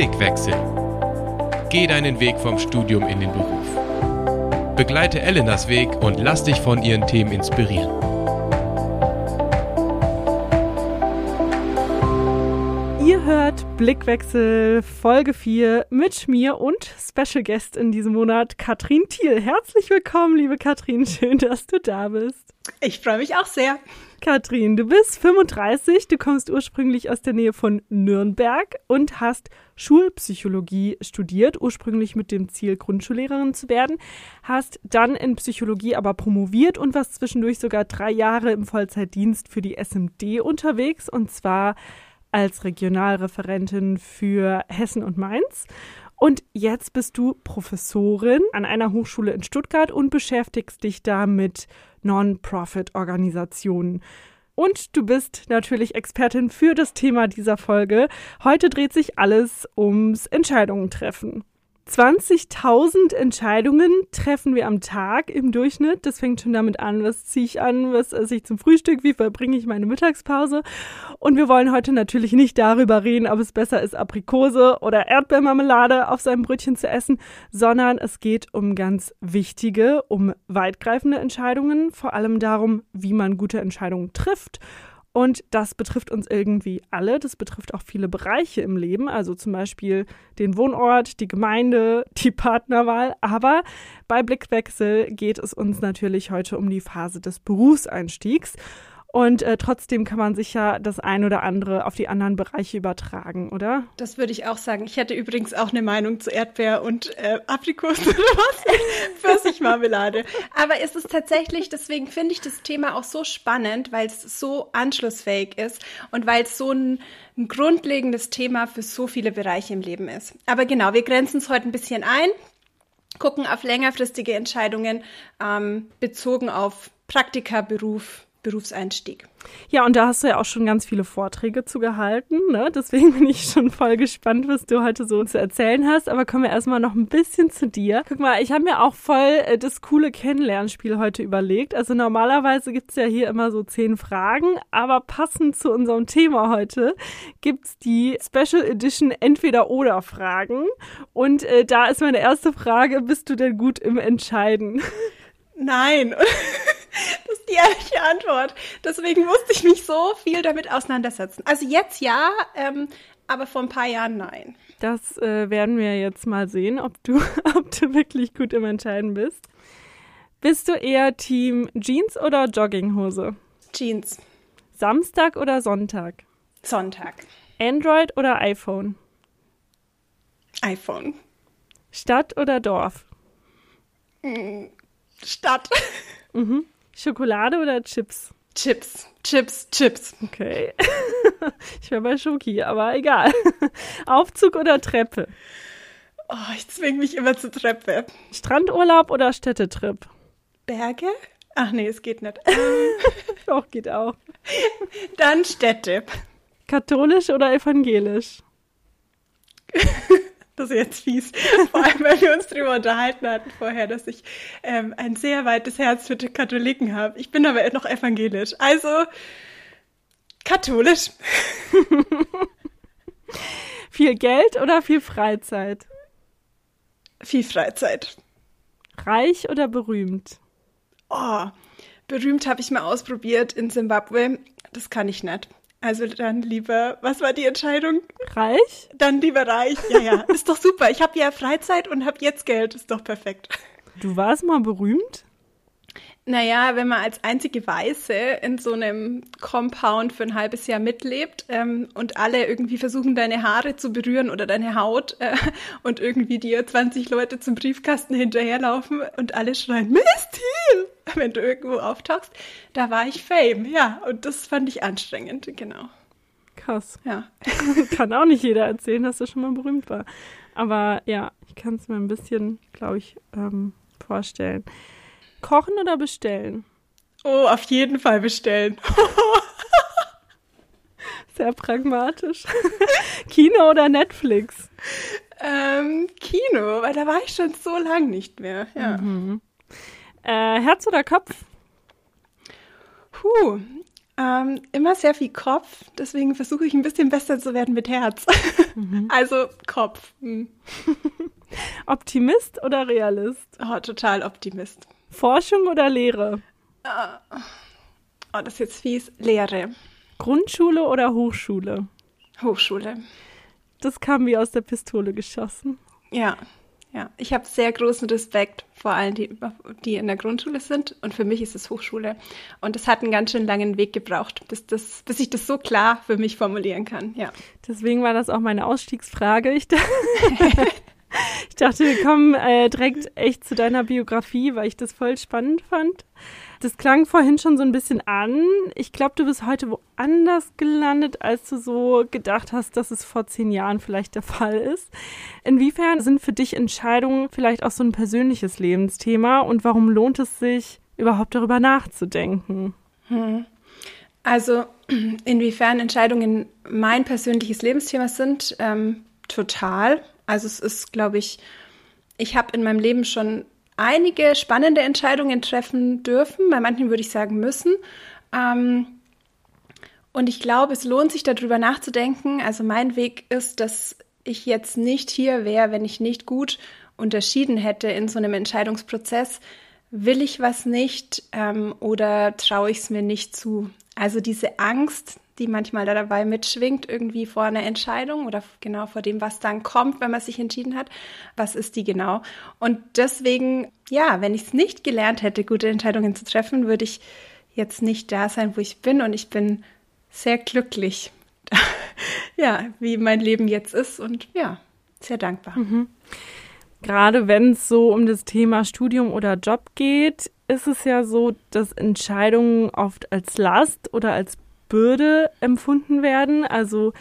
Blickwechsel. Geh deinen Weg vom Studium in den Beruf. Begleite Elenas Weg und lass dich von ihren Themen inspirieren. Hört Blickwechsel Folge 4 mit mir und Special Guest in diesem Monat, Katrin Thiel. Herzlich willkommen, liebe Katrin. Schön, dass du da bist. Ich freue mich auch sehr. Katrin, du bist 35, du kommst ursprünglich aus der Nähe von Nürnberg und hast Schulpsychologie studiert, ursprünglich mit dem Ziel, Grundschullehrerin zu werden, hast dann in Psychologie aber promoviert und warst zwischendurch sogar drei Jahre im Vollzeitdienst für die SMD unterwegs und zwar als Regionalreferentin für Hessen und Mainz. Und jetzt bist du Professorin an einer Hochschule in Stuttgart und beschäftigst dich da mit Non-Profit-Organisationen. Und du bist natürlich Expertin für das Thema dieser Folge. Heute dreht sich alles ums Entscheidungen treffen. 20.000 Entscheidungen treffen wir am Tag im Durchschnitt. Das fängt schon damit an, was ziehe ich an, was esse ich zum Frühstück, wie verbringe ich meine Mittagspause. Und wir wollen heute natürlich nicht darüber reden, ob es besser ist, Aprikose oder Erdbeermarmelade auf seinem Brötchen zu essen, sondern es geht um ganz wichtige, um weitgreifende Entscheidungen, vor allem darum, wie man gute Entscheidungen trifft und das betrifft uns irgendwie alle. Das betrifft auch viele Bereiche im Leben, also zum Beispiel den Wohnort, die Gemeinde, die Partnerwahl. Aber bei Blickwechsel geht es uns natürlich heute um die Phase des Berufseinstiegs. Und äh, trotzdem kann man sich ja das ein oder andere auf die anderen Bereiche übertragen, oder? Das würde ich auch sagen. Ich hätte übrigens auch eine Meinung zu Erdbeer und äh, Aprikosen oder was? Pfirsichmarmelade. Aber es ist tatsächlich, deswegen finde ich das Thema auch so spannend, weil es so anschlussfähig ist und weil es so ein, ein grundlegendes Thema für so viele Bereiche im Leben ist. Aber genau, wir grenzen es heute ein bisschen ein, gucken auf längerfristige Entscheidungen ähm, bezogen auf Praktika, Beruf, Berufseinstieg. Ja, und da hast du ja auch schon ganz viele Vorträge zu gehalten. Ne? Deswegen bin ich schon voll gespannt, was du heute so zu erzählen hast. Aber kommen wir erstmal noch ein bisschen zu dir. Guck mal, ich habe mir auch voll äh, das coole Kennenlernspiel heute überlegt. Also normalerweise gibt's ja hier immer so zehn Fragen, aber passend zu unserem Thema heute gibt's die Special Edition Entweder-Oder-Fragen. Und äh, da ist meine erste Frage, bist du denn gut im Entscheiden? Nein. Das ist die ehrliche Antwort. Deswegen musste ich mich so viel damit auseinandersetzen. Also jetzt ja, ähm, aber vor ein paar Jahren nein. Das äh, werden wir jetzt mal sehen, ob du, ob du wirklich gut im Entscheiden bist. Bist du eher Team Jeans oder Jogginghose? Jeans. Samstag oder Sonntag? Sonntag. Android oder iPhone? iPhone. Stadt oder Dorf? Stadt. Mhm. Schokolade oder Chips? Chips. Chips, Chips. Okay. ich wäre bei Schoki, aber egal. Aufzug oder Treppe? Oh, ich zwinge mich immer zur Treppe. Strandurlaub oder Städtetrip? Berge? Ach nee, es geht nicht. Doch, geht auch. Dann Städte. Katholisch oder evangelisch? Das ist jetzt fies. Vor allem, weil wir uns darüber unterhalten hatten vorher, dass ich ähm, ein sehr weites Herz für die Katholiken habe. Ich bin aber noch evangelisch. Also katholisch. viel Geld oder viel Freizeit? Viel Freizeit. Reich oder berühmt? Oh, berühmt habe ich mal ausprobiert in Simbabwe. Das kann ich nicht. Also dann lieber, was war die Entscheidung? Reich? Dann lieber reich. Ja, ja, ist doch super. Ich habe ja Freizeit und habe jetzt Geld. Ist doch perfekt. Du warst mal berühmt? Naja, wenn man als einzige Weiße in so einem Compound für ein halbes Jahr mitlebt ähm, und alle irgendwie versuchen, deine Haare zu berühren oder deine Haut äh, und irgendwie dir 20 Leute zum Briefkasten hinterherlaufen und alle schreien, Thiel, wenn du irgendwo auftauchst, da war ich Fame, ja, und das fand ich anstrengend, genau. Krass. Ja. kann auch nicht jeder erzählen, dass er schon mal berühmt war. Aber ja, ich kann es mir ein bisschen, glaube ich, ähm, vorstellen. Kochen oder bestellen? Oh, auf jeden Fall bestellen. Sehr pragmatisch. Kino oder Netflix? Ähm, Kino, weil da war ich schon so lang nicht mehr. Ja. Mhm. Äh, Herz oder Kopf? Puh, Ähm, immer sehr viel Kopf, deswegen versuche ich ein bisschen besser zu werden mit Herz. Mhm. Also Kopf. Mhm. Optimist oder Realist? Oh, total Optimist. Forschung oder Lehre? Oh, oh, das ist jetzt fies. Lehre. Grundschule oder Hochschule? Hochschule. Das kam wie aus der Pistole geschossen. Ja, ja. Ich habe sehr großen Respekt vor allen, die, die in der Grundschule sind. Und für mich ist es Hochschule. Und es hat einen ganz schön langen Weg gebraucht, bis, das, bis ich das so klar für mich formulieren kann. Ja. Deswegen war das auch meine Ausstiegsfrage. Ich, ich dachte, wir kommen äh, direkt echt zu deiner Biografie, weil ich das voll spannend fand. Das klang vorhin schon so ein bisschen an. Ich glaube, du bist heute woanders gelandet, als du so gedacht hast, dass es vor zehn Jahren vielleicht der Fall ist. Inwiefern sind für dich Entscheidungen vielleicht auch so ein persönliches Lebensthema und warum lohnt es sich, überhaupt darüber nachzudenken? Hm. Also, inwiefern Entscheidungen mein persönliches Lebensthema sind, ähm, total. Also es ist, glaube ich, ich habe in meinem Leben schon einige spannende Entscheidungen treffen dürfen. Bei manchen würde ich sagen müssen. Ähm, und ich glaube, es lohnt sich darüber nachzudenken. Also mein Weg ist, dass ich jetzt nicht hier wäre, wenn ich nicht gut unterschieden hätte in so einem Entscheidungsprozess. Will ich was nicht ähm, oder traue ich es mir nicht zu? Also diese Angst, die manchmal da dabei mitschwingt, irgendwie vor einer Entscheidung oder genau vor dem, was dann kommt, wenn man sich entschieden hat. Was ist die genau? Und deswegen, ja, wenn ich es nicht gelernt hätte, gute Entscheidungen zu treffen, würde ich jetzt nicht da sein, wo ich bin. Und ich bin sehr glücklich, ja, wie mein Leben jetzt ist und ja, sehr dankbar. Mhm. Gerade wenn es so um das Thema Studium oder Job geht, ist es ja so, dass Entscheidungen oft als Last oder als Bürde empfunden werden. Also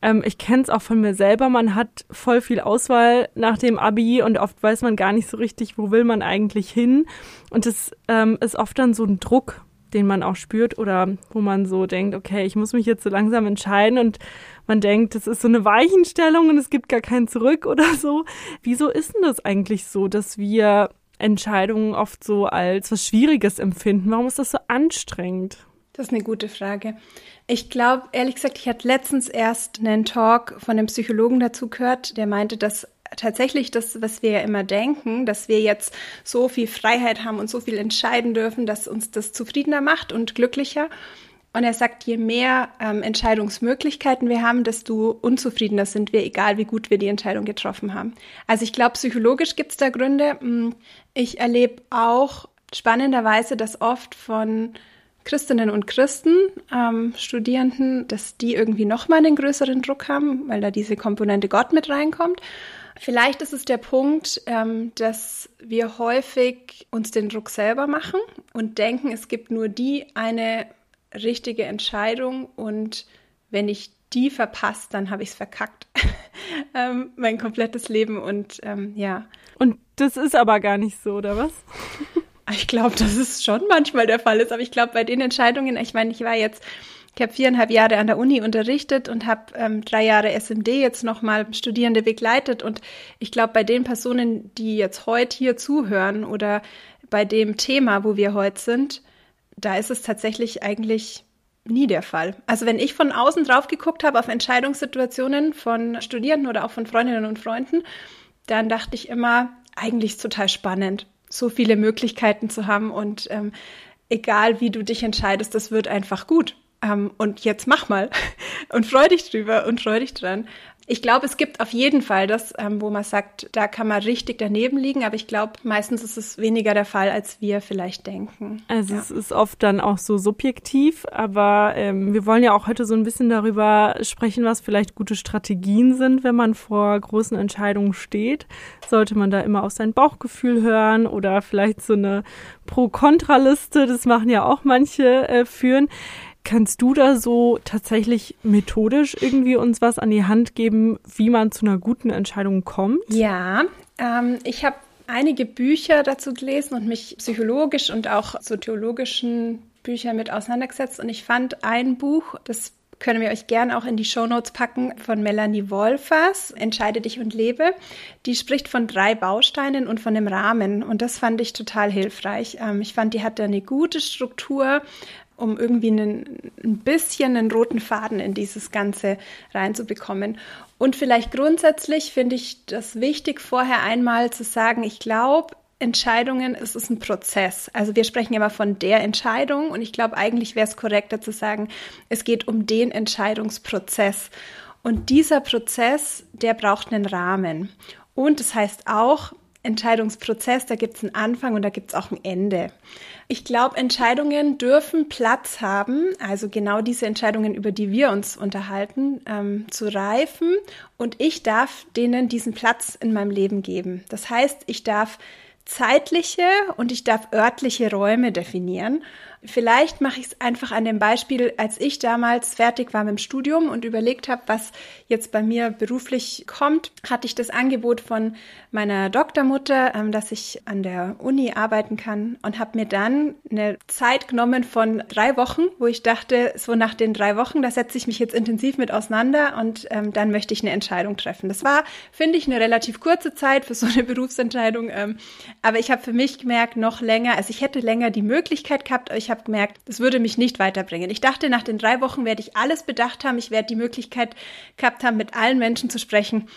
ähm, ich kenne es auch von mir selber, man hat voll viel Auswahl nach dem ABI und oft weiß man gar nicht so richtig, wo will man eigentlich hin. Und es ähm, ist oft dann so ein Druck, den man auch spürt oder wo man so denkt, okay, ich muss mich jetzt so langsam entscheiden und man denkt, das ist so eine Weichenstellung und es gibt gar kein Zurück oder so. Wieso ist denn das eigentlich so, dass wir Entscheidungen oft so als was Schwieriges empfinden? Warum ist das so anstrengend? Das ist eine gute Frage. Ich glaube, ehrlich gesagt, ich hatte letztens erst einen Talk von einem Psychologen dazu gehört, der meinte, dass tatsächlich das, was wir ja immer denken, dass wir jetzt so viel Freiheit haben und so viel entscheiden dürfen, dass uns das zufriedener macht und glücklicher. Und er sagt, je mehr ähm, Entscheidungsmöglichkeiten wir haben, desto unzufriedener sind wir, egal wie gut wir die Entscheidung getroffen haben. Also ich glaube, psychologisch gibt es da Gründe. Hm, ich erlebe auch spannenderweise, dass oft von Christinnen und Christen, ähm, Studierenden, dass die irgendwie nochmal einen größeren Druck haben, weil da diese Komponente Gott mit reinkommt. Vielleicht ist es der Punkt, ähm, dass wir häufig uns den Druck selber machen und denken, es gibt nur die eine richtige Entscheidung und wenn ich die verpasse, dann habe ich es verkackt. ähm, mein komplettes Leben und ähm, ja. Und das ist aber gar nicht so, oder was? Ich glaube, dass es schon manchmal der Fall ist, aber ich glaube, bei den Entscheidungen, ich meine, ich war jetzt, ich habe viereinhalb Jahre an der Uni unterrichtet und habe ähm, drei Jahre SMD jetzt nochmal Studierende begleitet und ich glaube, bei den Personen, die jetzt heute hier zuhören oder bei dem Thema, wo wir heute sind, da ist es tatsächlich eigentlich nie der Fall. Also wenn ich von außen drauf geguckt habe auf Entscheidungssituationen von Studierenden oder auch von Freundinnen und Freunden, dann dachte ich immer, eigentlich ist total spannend so viele Möglichkeiten zu haben und ähm, egal wie du dich entscheidest, das wird einfach gut. Ähm, und jetzt mach mal und freu dich drüber und freu dich dran. Ich glaube, es gibt auf jeden Fall das, ähm, wo man sagt, da kann man richtig daneben liegen, aber ich glaube, meistens ist es weniger der Fall, als wir vielleicht denken. Also ja. es ist oft dann auch so subjektiv, aber ähm, wir wollen ja auch heute so ein bisschen darüber sprechen, was vielleicht gute Strategien sind, wenn man vor großen Entscheidungen steht. Sollte man da immer auf sein Bauchgefühl hören oder vielleicht so eine Pro-Kontra-Liste, das machen ja auch manche, äh, führen. Kannst du da so tatsächlich methodisch irgendwie uns was an die Hand geben, wie man zu einer guten Entscheidung kommt? Ja, ähm, ich habe einige Bücher dazu gelesen und mich psychologisch und auch so theologischen Büchern mit auseinandergesetzt. Und ich fand ein Buch, das können wir euch gern auch in die Shownotes packen, von Melanie Wolfers, Entscheide dich und lebe. Die spricht von drei Bausteinen und von dem Rahmen. Und das fand ich total hilfreich. Ähm, ich fand, die hatte eine gute Struktur um irgendwie einen, ein bisschen einen roten Faden in dieses Ganze reinzubekommen. Und vielleicht grundsätzlich finde ich das wichtig, vorher einmal zu sagen, ich glaube, Entscheidungen, es ist ein Prozess. Also wir sprechen immer von der Entscheidung und ich glaube, eigentlich wäre es korrekter zu sagen, es geht um den Entscheidungsprozess. Und dieser Prozess, der braucht einen Rahmen. Und das heißt auch, Entscheidungsprozess, da gibt es einen Anfang und da gibt es auch ein Ende. Ich glaube, Entscheidungen dürfen Platz haben, also genau diese Entscheidungen, über die wir uns unterhalten, ähm, zu reifen. Und ich darf denen diesen Platz in meinem Leben geben. Das heißt, ich darf zeitliche und ich darf örtliche Räume definieren. Vielleicht mache ich es einfach an dem Beispiel, als ich damals fertig war mit dem Studium und überlegt habe, was jetzt bei mir beruflich kommt, hatte ich das Angebot von meiner Doktormutter, ähm, dass ich an der Uni arbeiten kann und habe mir dann eine Zeit genommen von drei Wochen, wo ich dachte, so nach den drei Wochen, da setze ich mich jetzt intensiv mit auseinander und ähm, dann möchte ich eine Entscheidung treffen. Das war, finde ich, eine relativ kurze Zeit für so eine Berufsentscheidung, ähm, aber ich habe für mich gemerkt, noch länger, also ich hätte länger die Möglichkeit gehabt, aber ich habe gemerkt, das würde mich nicht weiterbringen. Ich dachte, nach den drei Wochen werde ich alles bedacht haben, ich werde die Möglichkeit gehabt haben, mit allen Menschen zu sprechen,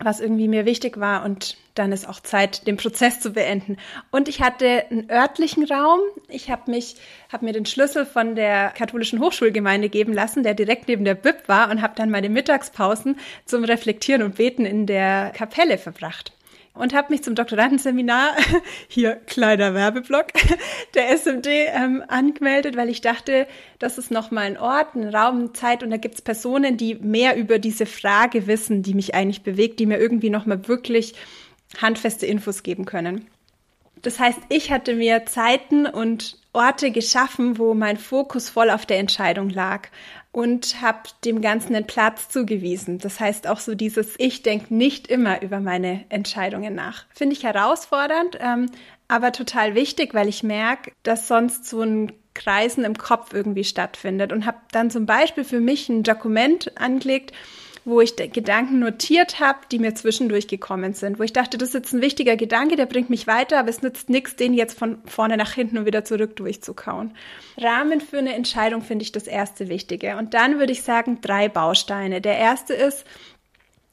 was irgendwie mir wichtig war und dann ist auch Zeit, den Prozess zu beenden. Und ich hatte einen örtlichen Raum. Ich habe mich, habe mir den Schlüssel von der katholischen Hochschulgemeinde geben lassen, der direkt neben der Bib war und habe dann meine Mittagspausen zum Reflektieren und Beten in der Kapelle verbracht und habe mich zum Doktorandenseminar, hier kleiner Werbeblock, der SMD ähm, angemeldet, weil ich dachte, das ist nochmal ein Ort, ein Raum, Zeit und da gibt's Personen, die mehr über diese Frage wissen, die mich eigentlich bewegt, die mir irgendwie nochmal wirklich handfeste Infos geben können. Das heißt, ich hatte mir Zeiten und Orte geschaffen, wo mein Fokus voll auf der Entscheidung lag und habe dem Ganzen einen Platz zugewiesen. Das heißt auch so dieses Ich denke nicht immer über meine Entscheidungen nach. Finde ich herausfordernd, ähm, aber total wichtig, weil ich merke, dass sonst so ein Kreisen im Kopf irgendwie stattfindet und habe dann zum Beispiel für mich ein Dokument angelegt, wo ich Gedanken notiert habe, die mir zwischendurch gekommen sind, wo ich dachte, das ist jetzt ein wichtiger Gedanke, der bringt mich weiter, aber es nützt nichts, den jetzt von vorne nach hinten und wieder zurück durchzukauen. Rahmen für eine Entscheidung finde ich das erste Wichtige. Und dann würde ich sagen, drei Bausteine. Der erste ist,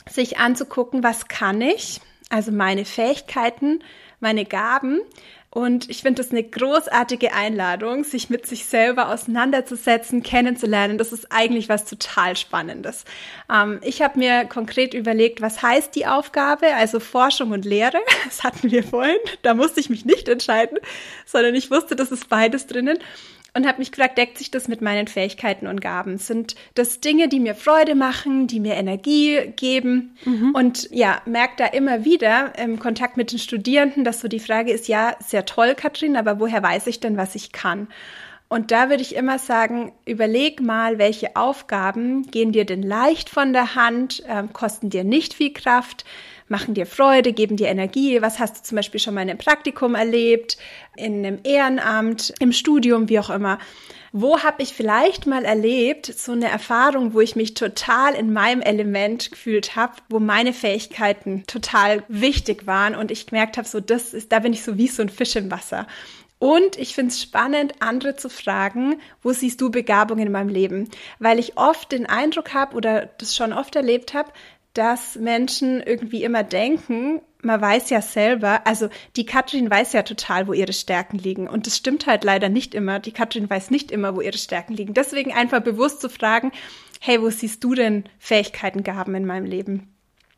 sich anzugucken, was kann ich, also meine Fähigkeiten, meine Gaben, und ich finde das eine großartige Einladung, sich mit sich selber auseinanderzusetzen, kennenzulernen. Das ist eigentlich was total Spannendes. Ähm, ich habe mir konkret überlegt, was heißt die Aufgabe, also Forschung und Lehre. Das hatten wir vorhin. Da musste ich mich nicht entscheiden, sondern ich wusste, das ist beides drinnen und habe mich gefragt, deckt sich das mit meinen Fähigkeiten und Gaben? Sind das Dinge, die mir Freude machen, die mir Energie geben? Mhm. Und ja, merke da immer wieder im Kontakt mit den Studierenden, dass so die Frage ist, ja, sehr toll, Katrin, aber woher weiß ich denn, was ich kann? Und da würde ich immer sagen, überleg mal, welche Aufgaben gehen dir denn leicht von der Hand, äh, kosten dir nicht viel Kraft, machen dir Freude, geben dir Energie. Was hast du zum Beispiel schon mal in einem Praktikum erlebt, in einem Ehrenamt, im Studium, wie auch immer? Wo habe ich vielleicht mal erlebt, so eine Erfahrung, wo ich mich total in meinem Element gefühlt habe, wo meine Fähigkeiten total wichtig waren und ich gemerkt habe, so das ist, da bin ich so wie so ein Fisch im Wasser. Und ich finde es spannend, andere zu fragen, wo siehst du Begabungen in meinem Leben? Weil ich oft den Eindruck habe oder das schon oft erlebt habe, dass Menschen irgendwie immer denken, man weiß ja selber, also die Katrin weiß ja total, wo ihre Stärken liegen. Und das stimmt halt leider nicht immer. Die Katrin weiß nicht immer, wo ihre Stärken liegen. Deswegen einfach bewusst zu fragen, hey, wo siehst du denn Fähigkeiten, Gaben in meinem Leben?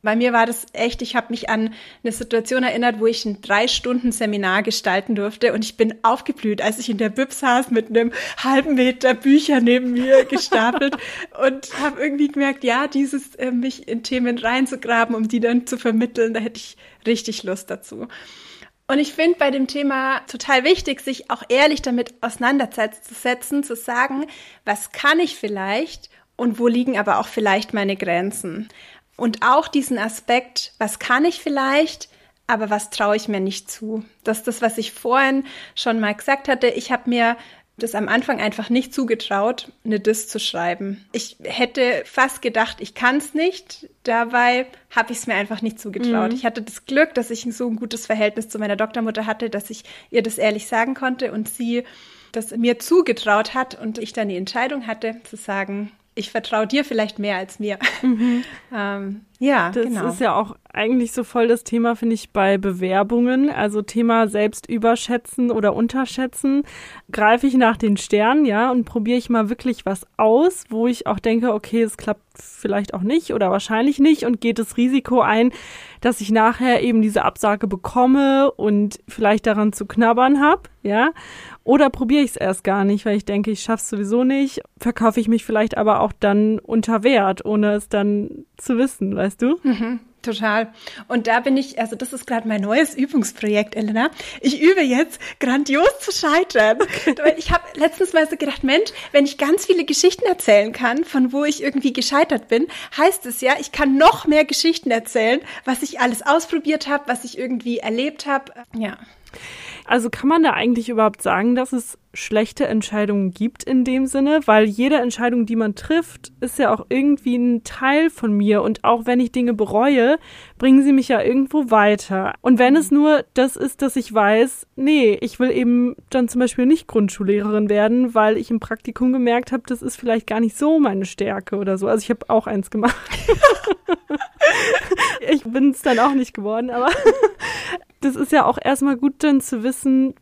Bei mir war das echt, ich habe mich an eine Situation erinnert, wo ich ein drei Stunden Seminar gestalten durfte und ich bin aufgeblüht, als ich in der Bib saß mit einem halben Meter Bücher neben mir gestapelt und habe irgendwie gemerkt, ja, dieses äh, mich in Themen reinzugraben, um die dann zu vermitteln, da hätte ich richtig Lust dazu. Und ich finde bei dem Thema total wichtig, sich auch ehrlich damit auseinanderzusetzen, zu sagen, was kann ich vielleicht und wo liegen aber auch vielleicht meine Grenzen. Und auch diesen Aspekt, was kann ich vielleicht, aber was traue ich mir nicht zu. Das ist das, was ich vorhin schon mal gesagt hatte. Ich habe mir das am Anfang einfach nicht zugetraut, eine Diss zu schreiben. Ich hätte fast gedacht, ich kann es nicht. Dabei habe ich es mir einfach nicht zugetraut. Mhm. Ich hatte das Glück, dass ich so ein gutes Verhältnis zu meiner Doktormutter hatte, dass ich ihr das ehrlich sagen konnte und sie das mir zugetraut hat und ich dann die Entscheidung hatte zu sagen, ich vertraue dir vielleicht mehr als mir. Mhm. ähm, ja, das genau. ist ja auch eigentlich so voll das Thema, finde ich, bei Bewerbungen. Also Thema selbst überschätzen oder unterschätzen. Greife ich nach den Sternen, ja, und probiere ich mal wirklich was aus, wo ich auch denke, okay, es klappt vielleicht auch nicht oder wahrscheinlich nicht und geht das Risiko ein, dass ich nachher eben diese Absage bekomme und vielleicht daran zu knabbern habe, ja. Oder probiere ich es erst gar nicht, weil ich denke, ich schaffe es sowieso nicht, verkaufe ich mich vielleicht aber auch dann unter Wert, ohne es dann zu wissen, weißt du? Mhm. Total. Und da bin ich, also das ist gerade mein neues Übungsprojekt, Elena. Ich übe jetzt grandios zu scheitern. Okay. Ich habe letztens mal so gedacht, Mensch, wenn ich ganz viele Geschichten erzählen kann, von wo ich irgendwie gescheitert bin, heißt es ja, ich kann noch mehr Geschichten erzählen, was ich alles ausprobiert habe, was ich irgendwie erlebt habe. Ja. Also kann man da eigentlich überhaupt sagen, dass es schlechte Entscheidungen gibt in dem Sinne? Weil jede Entscheidung, die man trifft, ist ja auch irgendwie ein Teil von mir. Und auch wenn ich Dinge bereue, bringen sie mich ja irgendwo weiter. Und wenn es nur das ist, dass ich weiß, nee, ich will eben dann zum Beispiel nicht Grundschullehrerin werden, weil ich im Praktikum gemerkt habe, das ist vielleicht gar nicht so meine Stärke oder so. Also ich habe auch eins gemacht. ich bin es dann auch nicht geworden, aber das ist ja auch erstmal gut dann zu wissen,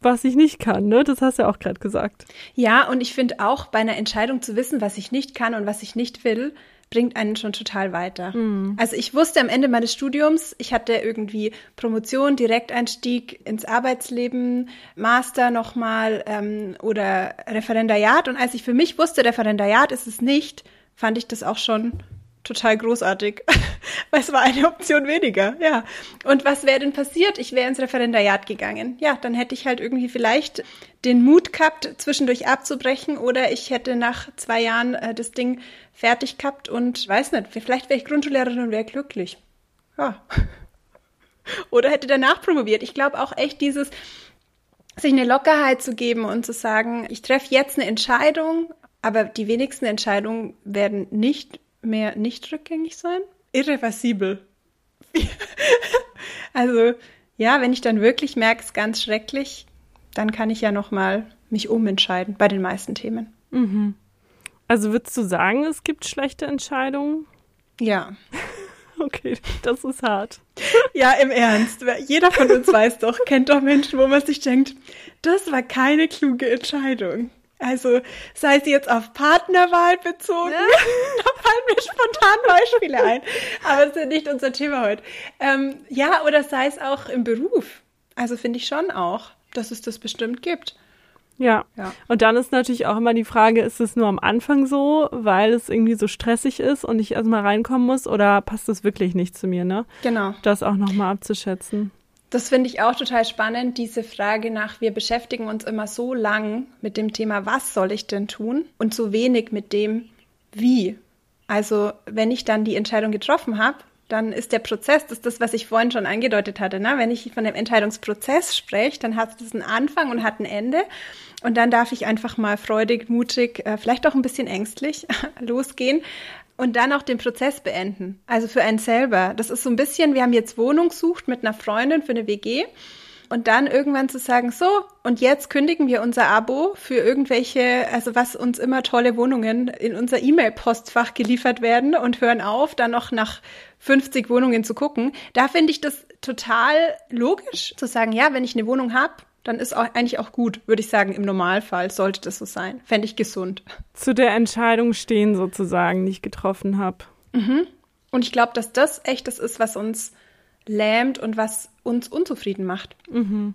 was ich nicht kann, ne? Das hast du ja auch gerade gesagt. Ja, und ich finde auch bei einer Entscheidung zu wissen, was ich nicht kann und was ich nicht will, bringt einen schon total weiter. Mhm. Also ich wusste am Ende meines Studiums, ich hatte irgendwie Promotion, Direkteinstieg ins Arbeitsleben, Master nochmal ähm, oder Referendariat. Und als ich für mich wusste, Referendariat ist es nicht, fand ich das auch schon total großartig, weil es war eine Option weniger, ja. Und was wäre denn passiert? Ich wäre ins Referendariat gegangen. Ja, dann hätte ich halt irgendwie vielleicht den Mut gehabt, zwischendurch abzubrechen oder ich hätte nach zwei Jahren äh, das Ding fertig gehabt und weiß nicht, vielleicht wäre ich Grundschullehrerin und wäre glücklich. Ja. Oder hätte danach promoviert. Ich glaube auch echt dieses, sich eine Lockerheit zu geben und zu sagen, ich treffe jetzt eine Entscheidung, aber die wenigsten Entscheidungen werden nicht mehr nicht rückgängig sein? Irreversibel. also, ja, wenn ich dann wirklich merke, es ist ganz schrecklich, dann kann ich ja nochmal mich umentscheiden bei den meisten Themen. Mhm. Also würdest du sagen, es gibt schlechte Entscheidungen? Ja. Okay, das ist hart. Ja, im Ernst. Jeder von uns weiß doch, kennt doch Menschen, wo man sich denkt, das war keine kluge Entscheidung. Also sei sie jetzt auf Partnerwahl bezogen, ja. da fallen mir spontan Beispiele ein, aber das ist nicht unser Thema heute. Ähm, ja, oder sei es auch im Beruf. Also finde ich schon auch, dass es das bestimmt gibt. Ja. ja. Und dann ist natürlich auch immer die Frage, ist es nur am Anfang so, weil es irgendwie so stressig ist und ich erstmal reinkommen muss oder passt es wirklich nicht zu mir, ne? Genau. Das auch nochmal abzuschätzen. Das finde ich auch total spannend, diese Frage nach, wir beschäftigen uns immer so lang mit dem Thema, was soll ich denn tun und so wenig mit dem, wie. Also wenn ich dann die Entscheidung getroffen habe, dann ist der Prozess, das ist das, was ich vorhin schon angedeutet hatte. Ne? Wenn ich von dem Entscheidungsprozess spreche, dann hat es einen Anfang und hat ein Ende. Und dann darf ich einfach mal freudig, mutig, äh, vielleicht auch ein bisschen ängstlich losgehen und dann auch den Prozess beenden. Also für einen selber. Das ist so ein bisschen, wir haben jetzt Wohnung gesucht mit einer Freundin für eine WG. Und dann irgendwann zu sagen, so, und jetzt kündigen wir unser Abo für irgendwelche, also was uns immer tolle Wohnungen in unser E-Mail-Postfach geliefert werden und hören auf, dann noch nach 50 Wohnungen zu gucken. Da finde ich das total logisch zu sagen, ja, wenn ich eine Wohnung habe, dann ist auch, eigentlich auch gut, würde ich sagen, im Normalfall sollte das so sein. Fände ich gesund. Zu der Entscheidung stehen sozusagen, die ich getroffen habe. Mhm. Und ich glaube, dass das echt das ist, was uns lähmt und was uns unzufrieden macht. Mhm.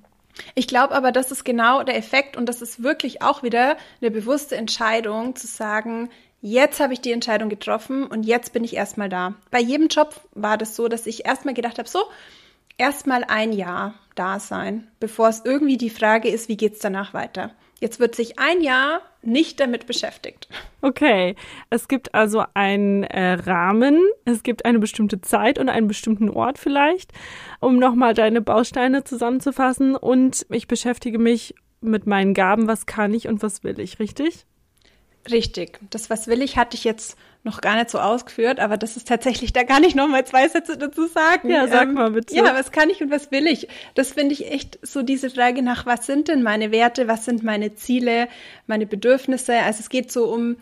Ich glaube aber, das ist genau der Effekt und das ist wirklich auch wieder eine bewusste Entscheidung zu sagen, jetzt habe ich die Entscheidung getroffen und jetzt bin ich erstmal da. Bei jedem Job war das so, dass ich erstmal gedacht habe, so, erstmal ein Jahr da sein, bevor es irgendwie die Frage ist, wie geht es danach weiter. Jetzt wird sich ein Jahr nicht damit beschäftigt. Okay, es gibt also einen äh, Rahmen, es gibt eine bestimmte Zeit und einen bestimmten Ort vielleicht, um nochmal deine Bausteine zusammenzufassen und ich beschäftige mich mit meinen Gaben, was kann ich und was will ich, richtig? Richtig. Das, was will ich, hatte ich jetzt noch gar nicht so ausgeführt, aber das ist tatsächlich, da kann ich noch mal zwei Sätze dazu sagen. Ja, sag ähm, mal bitte. Ja, was kann ich und was will ich? Das finde ich echt so diese Frage nach, was sind denn meine Werte, was sind meine Ziele, meine Bedürfnisse? Also es geht so um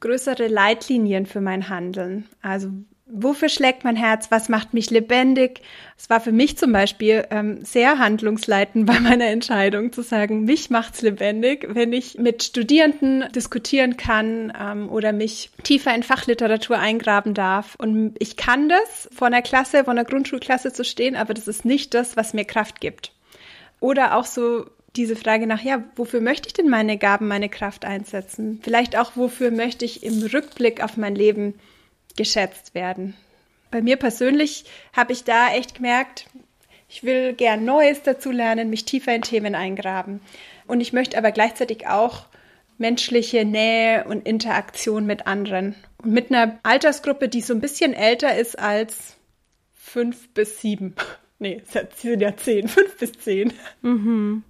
größere Leitlinien für mein Handeln. Also wofür schlägt mein Herz, was macht mich lebendig. Es war für mich zum Beispiel ähm, sehr handlungsleitend bei meiner Entscheidung zu sagen, mich macht's lebendig, wenn ich mit Studierenden diskutieren kann ähm, oder mich tiefer in Fachliteratur eingraben darf. Und ich kann das, vor einer Klasse, vor einer Grundschulklasse zu stehen, aber das ist nicht das, was mir Kraft gibt. Oder auch so diese Frage nach, ja, wofür möchte ich denn meine Gaben, meine Kraft einsetzen? Vielleicht auch, wofür möchte ich im Rückblick auf mein Leben geschätzt werden. Bei mir persönlich habe ich da echt gemerkt, ich will gern Neues dazulernen, mich tiefer in Themen eingraben. Und ich möchte aber gleichzeitig auch menschliche Nähe und Interaktion mit anderen. Und mit einer Altersgruppe, die so ein bisschen älter ist als fünf bis sieben. Nee, es sind ja zehn, fünf bis zehn. Mhm.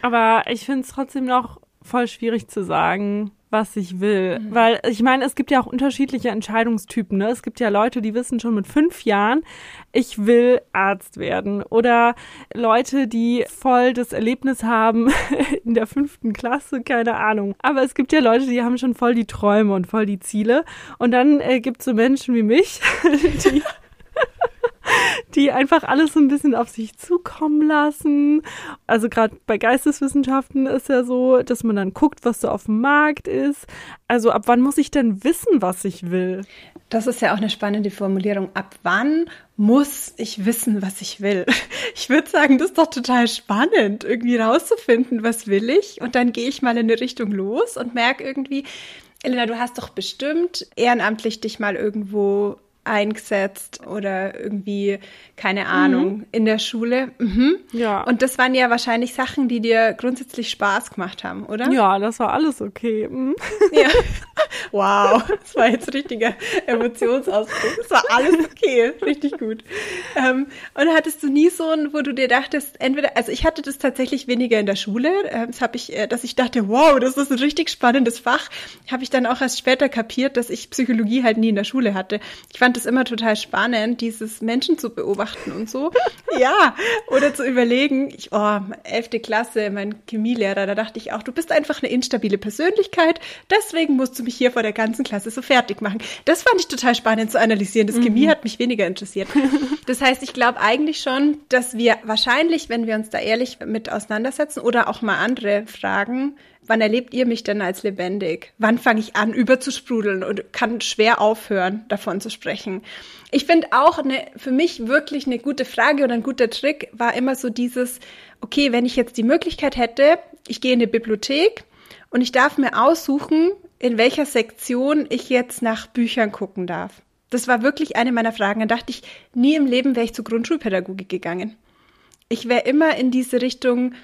Aber ich finde es trotzdem noch voll schwierig zu sagen, was ich will. Mhm. Weil ich meine, es gibt ja auch unterschiedliche Entscheidungstypen. Ne? Es gibt ja Leute, die wissen schon mit fünf Jahren, ich will Arzt werden. Oder Leute, die voll das Erlebnis haben in der fünften Klasse, keine Ahnung. Aber es gibt ja Leute, die haben schon voll die Träume und voll die Ziele. Und dann äh, gibt es so Menschen wie mich, die die einfach alles so ein bisschen auf sich zukommen lassen. Also gerade bei Geisteswissenschaften ist ja so, dass man dann guckt, was so auf dem Markt ist. Also ab wann muss ich denn wissen, was ich will? Das ist ja auch eine spannende Formulierung. Ab wann muss ich wissen, was ich will? Ich würde sagen, das ist doch total spannend, irgendwie rauszufinden, was will ich. Und dann gehe ich mal in eine Richtung los und merke irgendwie, Elena, du hast doch bestimmt ehrenamtlich dich mal irgendwo eingesetzt oder irgendwie, keine Ahnung, mhm. in der Schule. Mhm. Ja. Und das waren ja wahrscheinlich Sachen, die dir grundsätzlich Spaß gemacht haben, oder? Ja, das war alles okay. Mhm. Ja. Wow, das war jetzt richtiger Emotionsausdruck. Das war alles okay, richtig gut. Ähm, und hattest du nie so ein, wo du dir dachtest, entweder, also ich hatte das tatsächlich weniger in der Schule, ähm, das habe ich, äh, dass ich dachte, wow, das ist ein richtig spannendes Fach. Habe ich dann auch erst später kapiert, dass ich Psychologie halt nie in der Schule hatte. Ich fand es immer total spannend, dieses Menschen zu beobachten und so. ja, oder zu überlegen, ich, oh, elfte Klasse, mein Chemielehrer, da dachte ich auch, du bist einfach eine instabile Persönlichkeit, deswegen musst du mich hier vor der ganzen Klasse so fertig machen. Das fand ich total spannend zu analysieren. Das mhm. Chemie hat mich weniger interessiert. Das heißt, ich glaube eigentlich schon, dass wir wahrscheinlich, wenn wir uns da ehrlich mit auseinandersetzen oder auch mal andere fragen, wann erlebt ihr mich denn als lebendig? Wann fange ich an, überzusprudeln und kann schwer aufhören, davon zu sprechen? Ich finde auch eine, für mich wirklich eine gute Frage oder ein guter Trick war immer so dieses, okay, wenn ich jetzt die Möglichkeit hätte, ich gehe in die Bibliothek und ich darf mir aussuchen, in welcher Sektion ich jetzt nach Büchern gucken darf. Das war wirklich eine meiner Fragen. Da dachte ich, nie im Leben wäre ich zur Grundschulpädagogik gegangen. Ich wäre immer in diese Richtung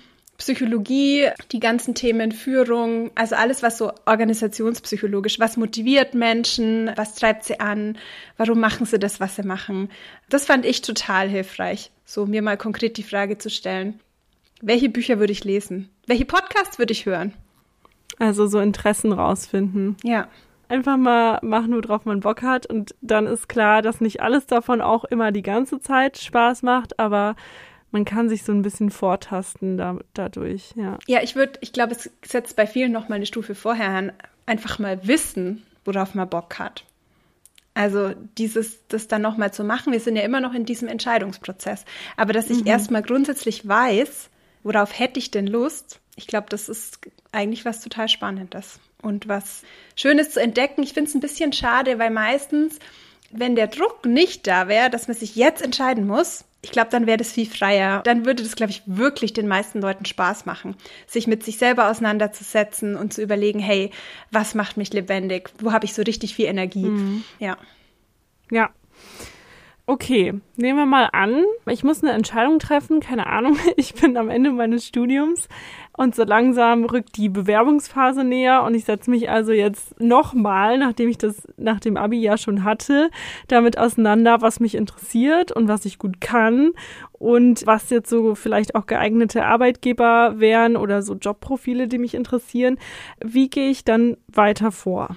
Psychologie, die ganzen Themen Führung, also alles, was so organisationspsychologisch, was motiviert Menschen, was treibt sie an, warum machen sie das, was sie machen. Das fand ich total hilfreich, so mir mal konkret die Frage zu stellen, welche Bücher würde ich lesen? Welche Podcasts würde ich hören? Also so Interessen rausfinden. Ja. Einfach mal machen, worauf man Bock hat. Und dann ist klar, dass nicht alles davon auch immer die ganze Zeit Spaß macht, aber man kann sich so ein bisschen vortasten da, dadurch, ja. Ja, ich würde, ich glaube, es setzt bei vielen noch mal eine Stufe vorher an, einfach mal wissen, worauf man Bock hat. Also dieses, das dann nochmal zu machen, wir sind ja immer noch in diesem Entscheidungsprozess. Aber dass ich mhm. erstmal grundsätzlich weiß, worauf hätte ich denn Lust, ich glaube, das ist eigentlich was total Spannendes und was Schönes zu entdecken. Ich finde es ein bisschen schade, weil meistens, wenn der Druck nicht da wäre, dass man sich jetzt entscheiden muss, ich glaube, dann wäre das viel freier. Dann würde das, glaube ich, wirklich den meisten Leuten Spaß machen, sich mit sich selber auseinanderzusetzen und zu überlegen, hey, was macht mich lebendig? Wo habe ich so richtig viel Energie? Mhm. Ja. Ja. Okay, nehmen wir mal an, ich muss eine Entscheidung treffen, keine Ahnung, ich bin am Ende meines Studiums und so langsam rückt die Bewerbungsphase näher und ich setze mich also jetzt nochmal, nachdem ich das nach dem Abi ja schon hatte, damit auseinander, was mich interessiert und was ich gut kann und was jetzt so vielleicht auch geeignete Arbeitgeber wären oder so Jobprofile, die mich interessieren. Wie gehe ich dann weiter vor?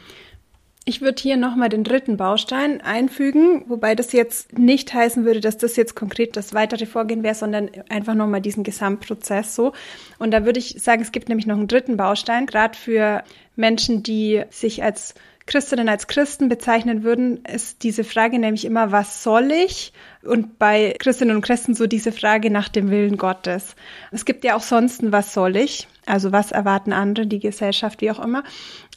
Ich würde hier nochmal den dritten Baustein einfügen, wobei das jetzt nicht heißen würde, dass das jetzt konkret das weitere Vorgehen wäre, sondern einfach nochmal diesen Gesamtprozess so. Und da würde ich sagen, es gibt nämlich noch einen dritten Baustein, gerade für Menschen, die sich als Christinnen als Christen bezeichnen würden, ist diese Frage nämlich immer, was soll ich? Und bei Christinnen und Christen so diese Frage nach dem Willen Gottes. Es gibt ja auch sonst ein Was soll ich? Also was erwarten andere, die Gesellschaft, wie auch immer.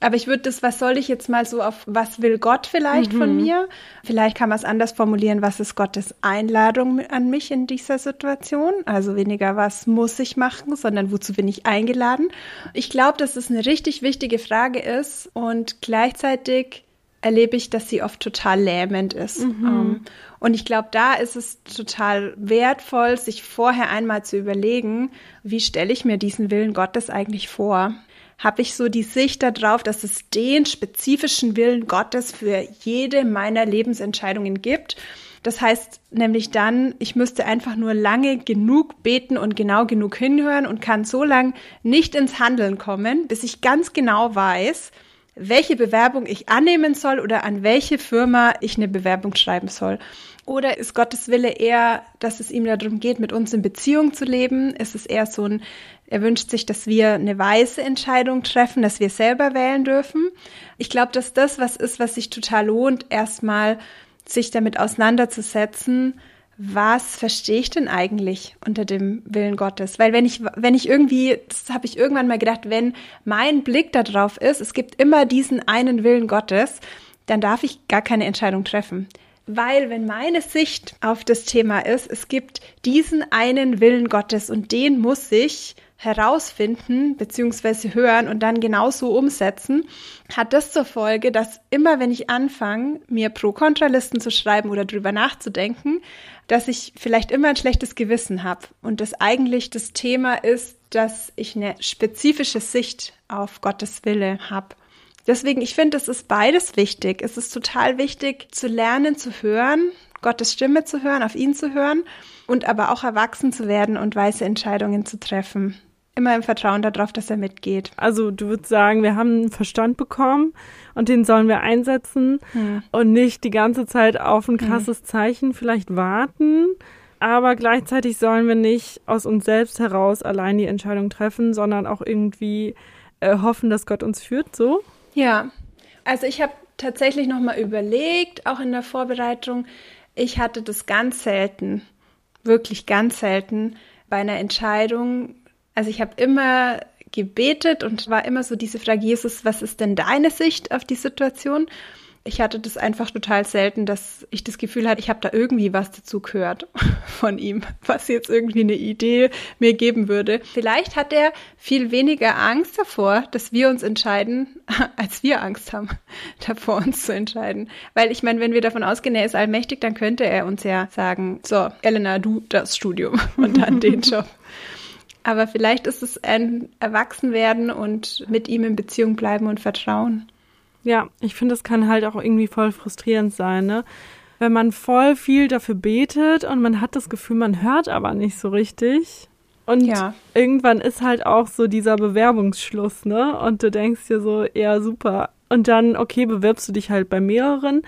Aber ich würde das, was soll ich jetzt mal so auf, was will Gott vielleicht mhm. von mir? Vielleicht kann man es anders formulieren, was ist Gottes Einladung an mich in dieser Situation? Also weniger, was muss ich machen, sondern wozu bin ich eingeladen? Ich glaube, dass es eine richtig wichtige Frage ist und gleichzeitig erlebe ich, dass sie oft total lähmend ist. Mhm. Um, ähm, und ich glaube, da ist es total wertvoll, sich vorher einmal zu überlegen, wie stelle ich mir diesen Willen Gottes eigentlich vor? Habe ich so die Sicht darauf, dass es den spezifischen Willen Gottes für jede meiner Lebensentscheidungen gibt? Das heißt nämlich dann, ich müsste einfach nur lange genug beten und genau genug hinhören und kann so lange nicht ins Handeln kommen, bis ich ganz genau weiß, welche Bewerbung ich annehmen soll oder an welche Firma ich eine Bewerbung schreiben soll. Oder ist Gottes Wille eher, dass es ihm darum geht, mit uns in Beziehung zu leben? Ist es eher so ein, er wünscht sich, dass wir eine weise Entscheidung treffen, dass wir selber wählen dürfen? Ich glaube, dass das was ist, was sich total lohnt, erstmal sich damit auseinanderzusetzen, was verstehe ich denn eigentlich unter dem Willen Gottes? Weil wenn ich, wenn ich irgendwie, das habe ich irgendwann mal gedacht, wenn mein Blick darauf ist, es gibt immer diesen einen Willen Gottes, dann darf ich gar keine Entscheidung treffen. Weil wenn meine Sicht auf das Thema ist, es gibt diesen einen Willen Gottes und den muss ich herausfinden bzw. hören und dann genauso umsetzen, hat das zur Folge, dass immer wenn ich anfange, mir Pro-Kontralisten zu schreiben oder drüber nachzudenken, dass ich vielleicht immer ein schlechtes Gewissen habe und das eigentlich das Thema ist, dass ich eine spezifische Sicht auf Gottes Wille habe. Deswegen, ich finde, es ist beides wichtig. Es ist total wichtig zu lernen, zu hören, Gottes Stimme zu hören, auf ihn zu hören und aber auch erwachsen zu werden und weise Entscheidungen zu treffen immer im Vertrauen darauf, dass er mitgeht. Also du würdest sagen, wir haben einen Verstand bekommen und den sollen wir einsetzen hm. und nicht die ganze Zeit auf ein hm. krasses Zeichen vielleicht warten. Aber gleichzeitig sollen wir nicht aus uns selbst heraus allein die Entscheidung treffen, sondern auch irgendwie äh, hoffen, dass Gott uns führt, so? Ja, also ich habe tatsächlich nochmal überlegt, auch in der Vorbereitung, ich hatte das ganz selten, wirklich ganz selten bei einer Entscheidung, also ich habe immer gebetet und war immer so diese Frage, Jesus, was ist denn deine Sicht auf die Situation? Ich hatte das einfach total selten, dass ich das Gefühl hatte, ich habe da irgendwie was dazu gehört von ihm, was jetzt irgendwie eine Idee mir geben würde. Vielleicht hat er viel weniger Angst davor, dass wir uns entscheiden, als wir Angst haben, davor uns zu entscheiden. Weil ich meine, wenn wir davon ausgehen, er ist allmächtig, dann könnte er uns ja sagen, so, Elena, du das Studium und dann den Job. Aber vielleicht ist es ein Erwachsenwerden und mit ihm in Beziehung bleiben und vertrauen. Ja, ich finde, es kann halt auch irgendwie voll frustrierend sein, ne? Wenn man voll viel dafür betet und man hat das Gefühl, man hört aber nicht so richtig. Und ja. irgendwann ist halt auch so dieser Bewerbungsschluss, ne? Und du denkst dir so, ja, super. Und dann, okay, bewirbst du dich halt bei mehreren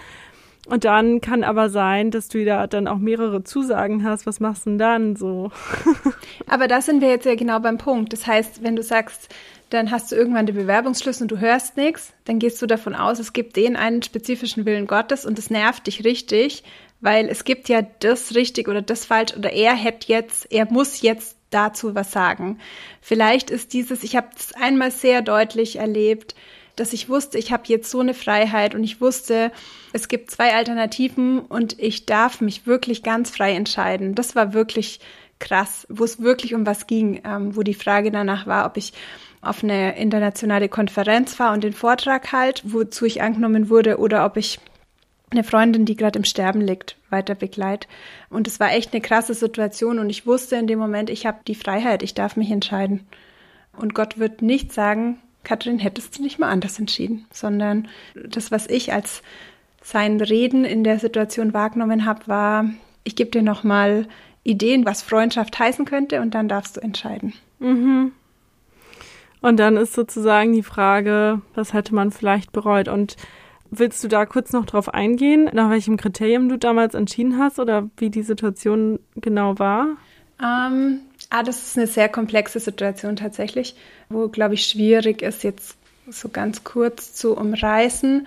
und dann kann aber sein, dass du da dann auch mehrere Zusagen hast. Was machst du denn dann so? aber da sind wir jetzt ja genau beim Punkt. Das heißt, wenn du sagst, dann hast du irgendwann den Bewerbungsschluss und du hörst nichts, dann gehst du davon aus, es gibt den einen spezifischen Willen Gottes und es nervt dich richtig, weil es gibt ja das richtig oder das falsch oder er hätte jetzt, er muss jetzt dazu was sagen. Vielleicht ist dieses, ich habe es einmal sehr deutlich erlebt, dass ich wusste, ich habe jetzt so eine Freiheit und ich wusste, es gibt zwei Alternativen und ich darf mich wirklich ganz frei entscheiden. Das war wirklich krass, wo es wirklich um was ging, ähm, wo die Frage danach war, ob ich auf eine internationale Konferenz fahre und den Vortrag halt, wozu ich angenommen wurde, oder ob ich eine Freundin, die gerade im Sterben liegt, weiter begleit. Und es war echt eine krasse Situation und ich wusste in dem Moment, ich habe die Freiheit, ich darf mich entscheiden. Und Gott wird nicht sagen, Katrin, hättest du nicht mal anders entschieden, sondern das, was ich als sein Reden in der Situation wahrgenommen habe, war, ich gebe dir nochmal Ideen, was Freundschaft heißen könnte und dann darfst du entscheiden. Mhm. Und dann ist sozusagen die Frage, was hätte man vielleicht bereut? Und Willst du da kurz noch drauf eingehen, nach welchem Kriterium du damals entschieden hast oder wie die Situation genau war? Ähm, ah, das ist eine sehr komplexe Situation tatsächlich, wo, glaube ich, schwierig ist, jetzt so ganz kurz zu umreißen.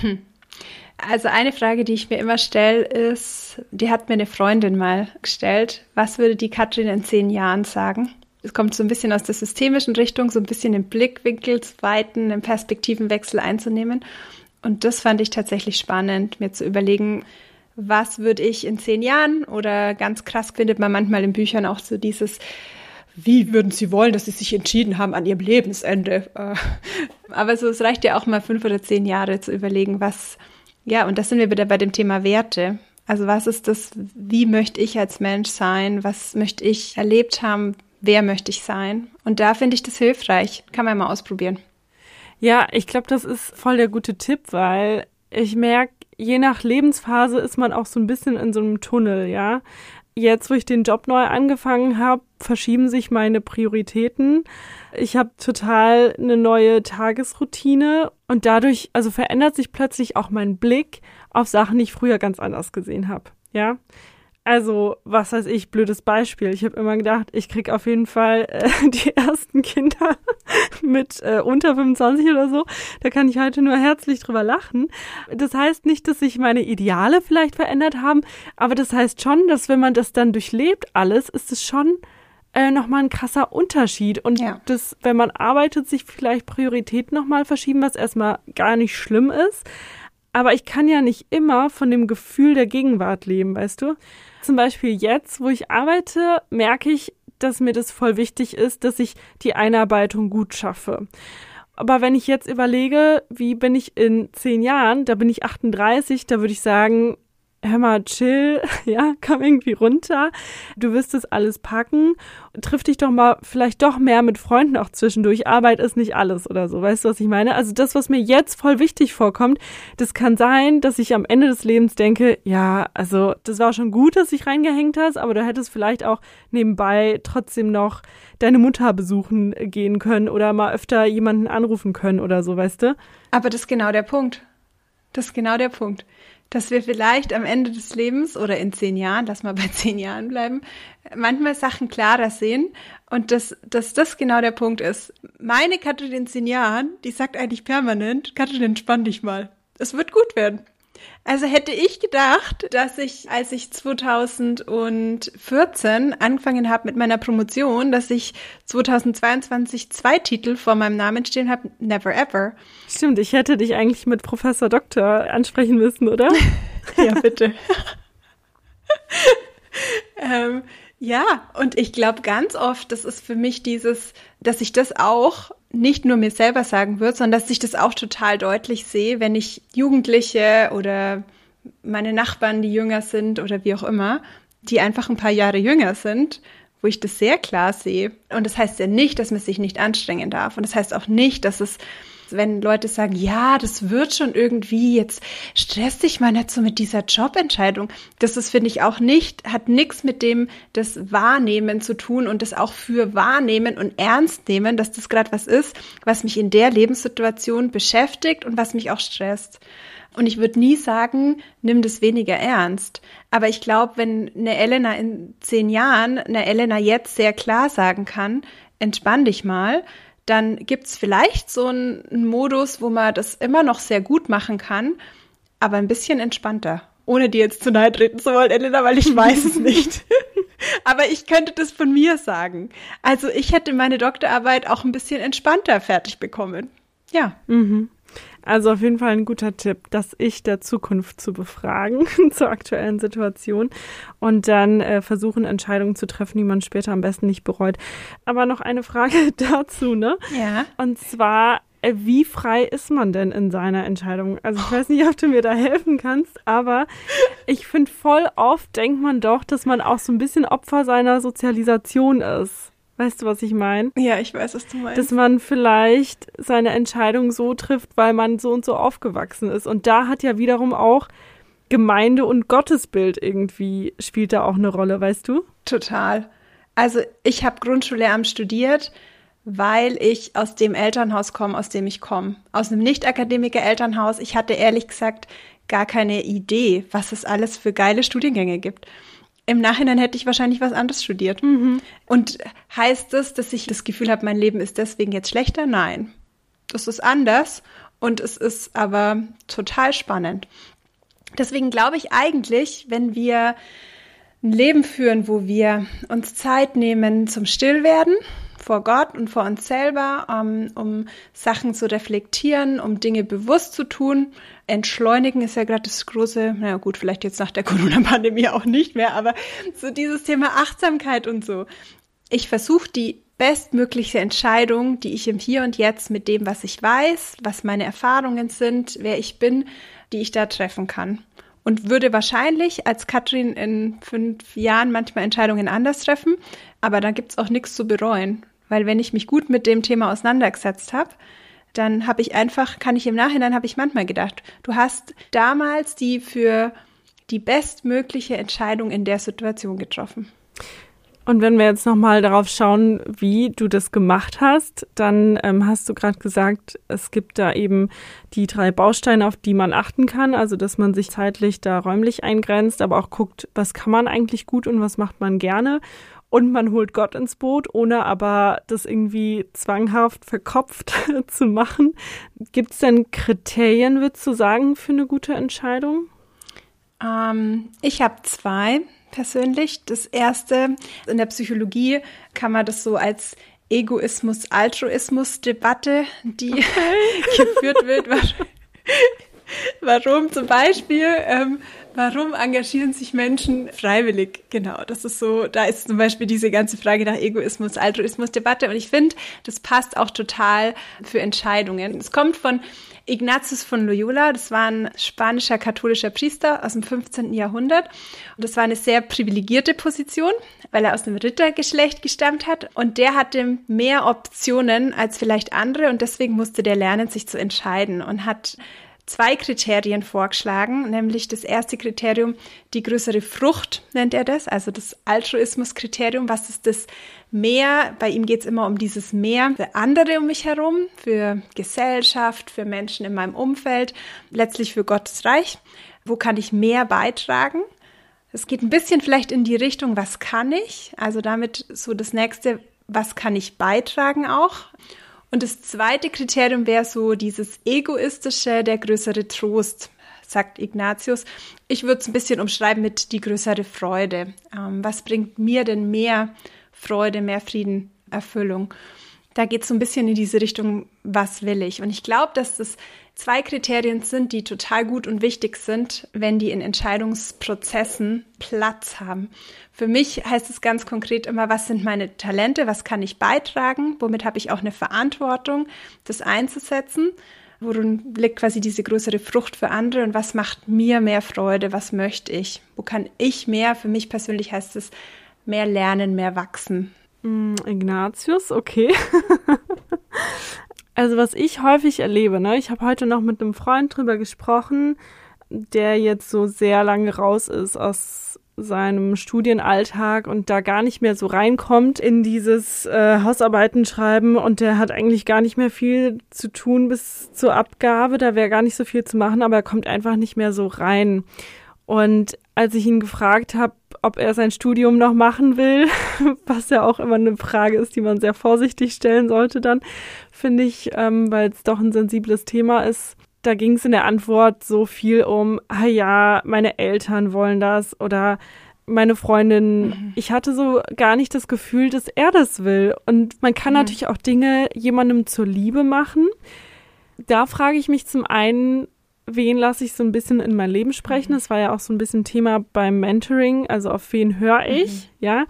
Hm. Also eine Frage, die ich mir immer stelle, ist, die hat mir eine Freundin mal gestellt, was würde die Katrin in zehn Jahren sagen? Es kommt so ein bisschen aus der systemischen Richtung, so ein bisschen den Blickwinkel zu weiten, einen Perspektivenwechsel einzunehmen. Und das fand ich tatsächlich spannend, mir zu überlegen, was würde ich in zehn Jahren oder ganz krass findet man manchmal in Büchern auch so dieses, wie würden Sie wollen, dass Sie sich entschieden haben an Ihrem Lebensende? Äh, aber so, es reicht ja auch mal fünf oder zehn Jahre zu überlegen, was, ja, und das sind wir wieder bei dem Thema Werte. Also was ist das, wie möchte ich als Mensch sein? Was möchte ich erlebt haben? Wer möchte ich sein? Und da finde ich das hilfreich. Kann man mal ausprobieren. Ja, ich glaube, das ist voll der gute Tipp, weil ich merke, je nach Lebensphase ist man auch so ein bisschen in so einem Tunnel, ja. Jetzt, wo ich den Job neu angefangen habe, verschieben sich meine Prioritäten. Ich habe total eine neue Tagesroutine und dadurch, also verändert sich plötzlich auch mein Blick auf Sachen, die ich früher ganz anders gesehen habe. Ja, also, was weiß ich, blödes Beispiel. Ich habe immer gedacht, ich krieg auf jeden Fall äh, die ersten Kinder mit äh, unter 25 oder so. Da kann ich heute nur herzlich drüber lachen. Das heißt nicht, dass sich meine Ideale vielleicht verändert haben, aber das heißt schon, dass wenn man das dann durchlebt alles, ist es schon äh, nochmal ein krasser Unterschied. Und ja. das, wenn man arbeitet, sich vielleicht Prioritäten nochmal verschieben, was erstmal gar nicht schlimm ist. Aber ich kann ja nicht immer von dem Gefühl der Gegenwart leben, weißt du? Zum Beispiel jetzt, wo ich arbeite, merke ich, dass mir das voll wichtig ist, dass ich die Einarbeitung gut schaffe. Aber wenn ich jetzt überlege, wie bin ich in zehn Jahren, da bin ich 38, da würde ich sagen, hör mal, chill, ja, komm irgendwie runter. Du wirst es alles packen. Triff dich doch mal vielleicht doch mehr mit Freunden auch zwischendurch. Arbeit ist nicht alles oder so. Weißt du, was ich meine? Also das, was mir jetzt voll wichtig vorkommt, das kann sein, dass ich am Ende des Lebens denke, ja, also das war schon gut, dass dich reingehängt hast, aber du hättest vielleicht auch nebenbei trotzdem noch deine Mutter besuchen gehen können oder mal öfter jemanden anrufen können oder so, weißt du? Aber das ist genau der Punkt. Das ist genau der Punkt dass wir vielleicht am Ende des Lebens oder in zehn Jahren, lass mal bei zehn Jahren bleiben, manchmal Sachen klarer sehen und dass, dass das genau der Punkt ist. Meine Katrin in zehn Jahren, die sagt eigentlich permanent, Katrin, entspann dich mal. Es wird gut werden. Also hätte ich gedacht, dass ich, als ich 2014 angefangen habe mit meiner Promotion, dass ich 2022 zwei Titel vor meinem Namen stehen habe, Never Ever. Stimmt, ich hätte dich eigentlich mit Professor Doktor ansprechen müssen, oder? ja, bitte. ähm, ja, und ich glaube ganz oft, das ist für mich dieses, dass ich das auch nicht nur mir selber sagen würde, sondern dass ich das auch total deutlich sehe, wenn ich Jugendliche oder meine Nachbarn, die jünger sind oder wie auch immer, die einfach ein paar Jahre jünger sind, wo ich das sehr klar sehe. Und das heißt ja nicht, dass man sich nicht anstrengen darf. Und das heißt auch nicht, dass es wenn Leute sagen, ja, das wird schon irgendwie, jetzt stress dich mal nicht so mit dieser Jobentscheidung. Das ist, finde ich, auch nicht, hat nichts mit dem das Wahrnehmen zu tun und das auch für wahrnehmen und ernst nehmen, dass das gerade was ist, was mich in der Lebenssituation beschäftigt und was mich auch stresst. Und ich würde nie sagen, nimm das weniger ernst. Aber ich glaube, wenn eine Elena in zehn Jahren, eine Elena jetzt sehr klar sagen kann, entspann dich mal, dann gibt's vielleicht so einen, einen Modus, wo man das immer noch sehr gut machen kann, aber ein bisschen entspannter. Ohne dir jetzt zu nahe treten zu wollen, Elena, weil ich weiß es nicht. aber ich könnte das von mir sagen. Also ich hätte meine Doktorarbeit auch ein bisschen entspannter fertig bekommen. Ja. Mhm. Also auf jeden Fall ein guter Tipp, das Ich der Zukunft zu befragen zur aktuellen Situation und dann äh, versuchen, Entscheidungen zu treffen, die man später am besten nicht bereut. Aber noch eine Frage dazu, ne? Ja. Und zwar, äh, wie frei ist man denn in seiner Entscheidung? Also ich weiß nicht, ob du mir da helfen kannst, aber ich finde voll oft denkt man doch, dass man auch so ein bisschen Opfer seiner Sozialisation ist. Weißt du, was ich meine? Ja, ich weiß, was du meinst. Dass man vielleicht seine Entscheidung so trifft, weil man so und so aufgewachsen ist. Und da hat ja wiederum auch Gemeinde und Gottesbild irgendwie spielt da auch eine Rolle, weißt du? Total. Also ich habe Grundschullehramt studiert, weil ich aus dem Elternhaus komme, aus dem ich komme. Aus einem Nicht-Akademiker-Elternhaus. Ich hatte ehrlich gesagt gar keine Idee, was es alles für geile Studiengänge gibt. Im Nachhinein hätte ich wahrscheinlich was anderes studiert. Mhm. Und heißt das, dass ich das Gefühl habe, mein Leben ist deswegen jetzt schlechter? Nein. Das ist anders und es ist aber total spannend. Deswegen glaube ich eigentlich, wenn wir ein Leben führen, wo wir uns Zeit nehmen zum Stillwerden, vor Gott und vor uns selber, um, um Sachen zu reflektieren, um Dinge bewusst zu tun. Entschleunigen ist ja gerade das große, naja gut, vielleicht jetzt nach der Corona-Pandemie auch nicht mehr, aber so dieses Thema Achtsamkeit und so. Ich versuche die bestmögliche Entscheidung, die ich im Hier und Jetzt mit dem, was ich weiß, was meine Erfahrungen sind, wer ich bin, die ich da treffen kann. Und würde wahrscheinlich als Katrin in fünf Jahren manchmal Entscheidungen anders treffen, aber da gibt's auch nichts zu bereuen. Weil wenn ich mich gut mit dem Thema auseinandergesetzt habe, dann habe ich einfach, kann ich im Nachhinein, habe ich manchmal gedacht, du hast damals die für die bestmögliche Entscheidung in der Situation getroffen. Und wenn wir jetzt nochmal darauf schauen, wie du das gemacht hast, dann ähm, hast du gerade gesagt, es gibt da eben die drei Bausteine, auf die man achten kann. Also, dass man sich zeitlich da räumlich eingrenzt, aber auch guckt, was kann man eigentlich gut und was macht man gerne und man holt Gott ins Boot, ohne aber das irgendwie zwanghaft verkopft zu machen. Gibt es denn Kriterien, würdest du sagen, für eine gute Entscheidung? Ähm, ich habe zwei persönlich. Das erste, in der Psychologie kann man das so als Egoismus-Altruismus-Debatte, die okay. geführt wird. Warum zum Beispiel ähm, Warum engagieren sich Menschen freiwillig? Genau, das ist so, da ist zum Beispiel diese ganze Frage nach Egoismus, Altruismus Debatte und ich finde, das passt auch total für Entscheidungen. Es kommt von Ignatius von Loyola, das war ein spanischer katholischer Priester aus dem 15. Jahrhundert und das war eine sehr privilegierte Position, weil er aus einem Rittergeschlecht gestammt hat und der hatte mehr Optionen als vielleicht andere und deswegen musste der lernen, sich zu entscheiden und hat zwei Kriterien vorgeschlagen, nämlich das erste Kriterium, die größere Frucht nennt er das, also das Altruismus-Kriterium. Was ist das Mehr? Bei ihm geht es immer um dieses Mehr für andere um mich herum, für Gesellschaft, für Menschen in meinem Umfeld, letztlich für Gottes Reich. Wo kann ich mehr beitragen? Es geht ein bisschen vielleicht in die Richtung, was kann ich? Also damit so das nächste, was kann ich beitragen auch? Und das zweite Kriterium wäre so dieses egoistische, der größere Trost, sagt Ignatius. Ich würde es ein bisschen umschreiben mit die größere Freude. Ähm, was bringt mir denn mehr Freude, mehr Frieden, Erfüllung? Da geht es so ein bisschen in diese Richtung, was will ich? Und ich glaube, dass das zwei Kriterien sind, die total gut und wichtig sind, wenn die in Entscheidungsprozessen Platz haben. Für mich heißt es ganz konkret immer, was sind meine Talente, was kann ich beitragen, womit habe ich auch eine Verantwortung, das einzusetzen, worin liegt quasi diese größere Frucht für andere und was macht mir mehr Freude, was möchte ich, wo kann ich mehr, für mich persönlich heißt es mehr lernen, mehr wachsen. Mm, Ignatius, okay. also was ich häufig erlebe, ne, ich habe heute noch mit einem Freund drüber gesprochen, der jetzt so sehr lange raus ist aus seinem Studienalltag und da gar nicht mehr so reinkommt in dieses äh, Hausarbeiten schreiben und der hat eigentlich gar nicht mehr viel zu tun bis zur Abgabe, da wäre gar nicht so viel zu machen, aber er kommt einfach nicht mehr so rein. Und als ich ihn gefragt habe, ob er sein Studium noch machen will, was ja auch immer eine Frage ist, die man sehr vorsichtig stellen sollte, dann finde ich, ähm, weil es doch ein sensibles Thema ist, da ging es in der Antwort so viel um, ah ja, meine Eltern wollen das oder meine Freundin. Mhm. Ich hatte so gar nicht das Gefühl, dass er das will. Und man kann mhm. natürlich auch Dinge jemandem zur Liebe machen. Da frage ich mich zum einen, wen lasse ich so ein bisschen in mein Leben sprechen? Mhm. Das war ja auch so ein bisschen Thema beim Mentoring, also auf wen höre ich, mhm. ja?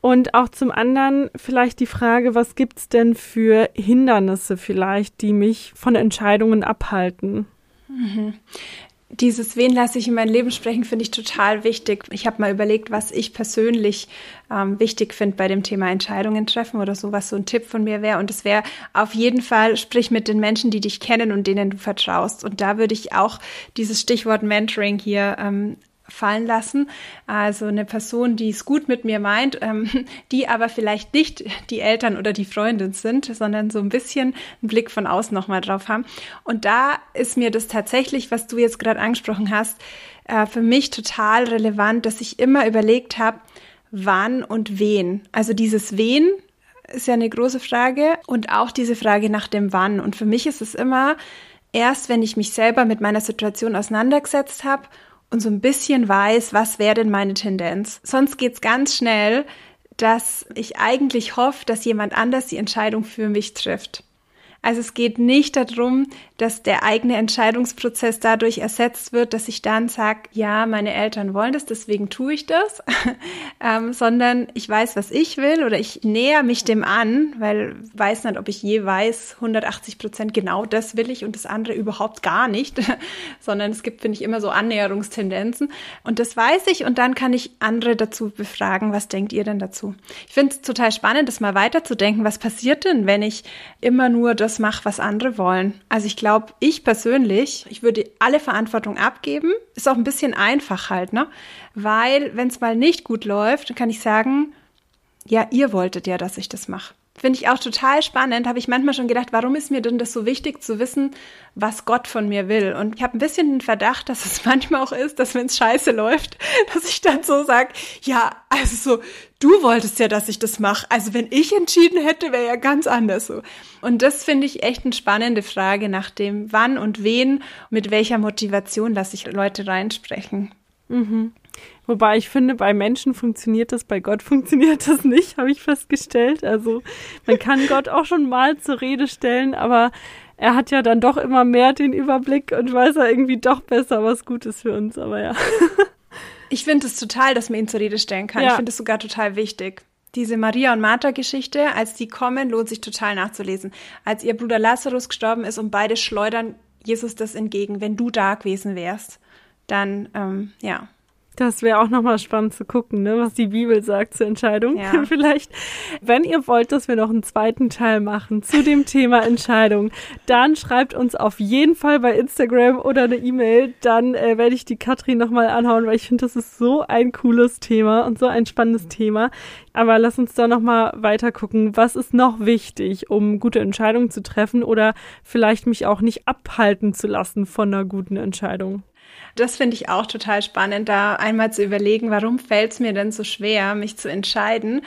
Und auch zum anderen vielleicht die Frage, was gibt es denn für Hindernisse vielleicht, die mich von Entscheidungen abhalten? Mhm. Dieses Wen lasse ich in mein Leben sprechen, finde ich total wichtig. Ich habe mal überlegt, was ich persönlich ähm, wichtig finde bei dem Thema Entscheidungen treffen oder so, was so ein Tipp von mir wäre. Und es wäre auf jeden Fall, sprich mit den Menschen, die dich kennen und denen du vertraust. Und da würde ich auch dieses Stichwort Mentoring hier ähm, fallen lassen. Also eine Person, die es gut mit mir meint, ähm, die aber vielleicht nicht die Eltern oder die Freundin sind, sondern so ein bisschen einen Blick von außen nochmal drauf haben. Und da ist mir das tatsächlich, was du jetzt gerade angesprochen hast, äh, für mich total relevant, dass ich immer überlegt habe, wann und wen. Also dieses wen ist ja eine große Frage und auch diese Frage nach dem wann. Und für mich ist es immer erst, wenn ich mich selber mit meiner Situation auseinandergesetzt habe und so ein bisschen weiß, was wäre denn meine Tendenz. Sonst geht's ganz schnell, dass ich eigentlich hoffe, dass jemand anders die Entscheidung für mich trifft. Also es geht nicht darum, dass der eigene Entscheidungsprozess dadurch ersetzt wird, dass ich dann sage, ja, meine Eltern wollen das, deswegen tue ich das, ähm, sondern ich weiß, was ich will oder ich näher mich dem an, weil weiß nicht, ob ich je weiß, 180 Prozent genau das will ich und das andere überhaupt gar nicht, sondern es gibt, finde ich, immer so Annäherungstendenzen. Und das weiß ich und dann kann ich andere dazu befragen, was denkt ihr denn dazu? Ich finde es total spannend, das mal weiterzudenken, was passiert denn, wenn ich immer nur das mache, was andere wollen. Also ich glaube, ich persönlich, ich würde alle Verantwortung abgeben. Ist auch ein bisschen einfach halt, ne? Weil, wenn es mal nicht gut läuft, dann kann ich sagen, ja, ihr wolltet ja, dass ich das mache. Finde ich auch total spannend. Habe ich manchmal schon gedacht, warum ist mir denn das so wichtig zu wissen, was Gott von mir will? Und ich habe ein bisschen den Verdacht, dass es manchmal auch ist, dass wenn es scheiße läuft, dass ich dann so sage, ja, also so, du wolltest ja, dass ich das mache. Also wenn ich entschieden hätte, wäre ja ganz anders so. Und das finde ich echt eine spannende Frage nach dem, wann und wen, mit welcher Motivation lasse ich Leute reinsprechen. Mhm. Wobei ich finde, bei Menschen funktioniert das, bei Gott funktioniert das nicht, habe ich festgestellt. Also man kann Gott auch schon mal zur Rede stellen, aber er hat ja dann doch immer mehr den Überblick und weiß er irgendwie doch besser, was gut ist für uns. Aber ja. Ich finde es total, dass man ihn zur Rede stellen kann. Ja. Ich finde es sogar total wichtig. Diese Maria und Martha Geschichte, als die kommen, lohnt sich total nachzulesen. Als ihr Bruder Lazarus gestorben ist und beide schleudern Jesus das entgegen, wenn du da gewesen wärst, dann ähm, ja, das wäre auch nochmal spannend zu gucken, ne, was die Bibel sagt zur Entscheidung. Ja. Vielleicht, wenn ihr wollt, dass wir noch einen zweiten Teil machen zu dem Thema Entscheidung, dann schreibt uns auf jeden Fall bei Instagram oder eine E-Mail. Dann äh, werde ich die Katrin nochmal anhauen, weil ich finde, das ist so ein cooles Thema und so ein spannendes Thema. Aber lass uns da nochmal weiter gucken. Was ist noch wichtig, um gute Entscheidungen zu treffen oder vielleicht mich auch nicht abhalten zu lassen von einer guten Entscheidung? Das finde ich auch total spannend, da einmal zu überlegen, warum fällt es mir denn so schwer, mich zu entscheiden.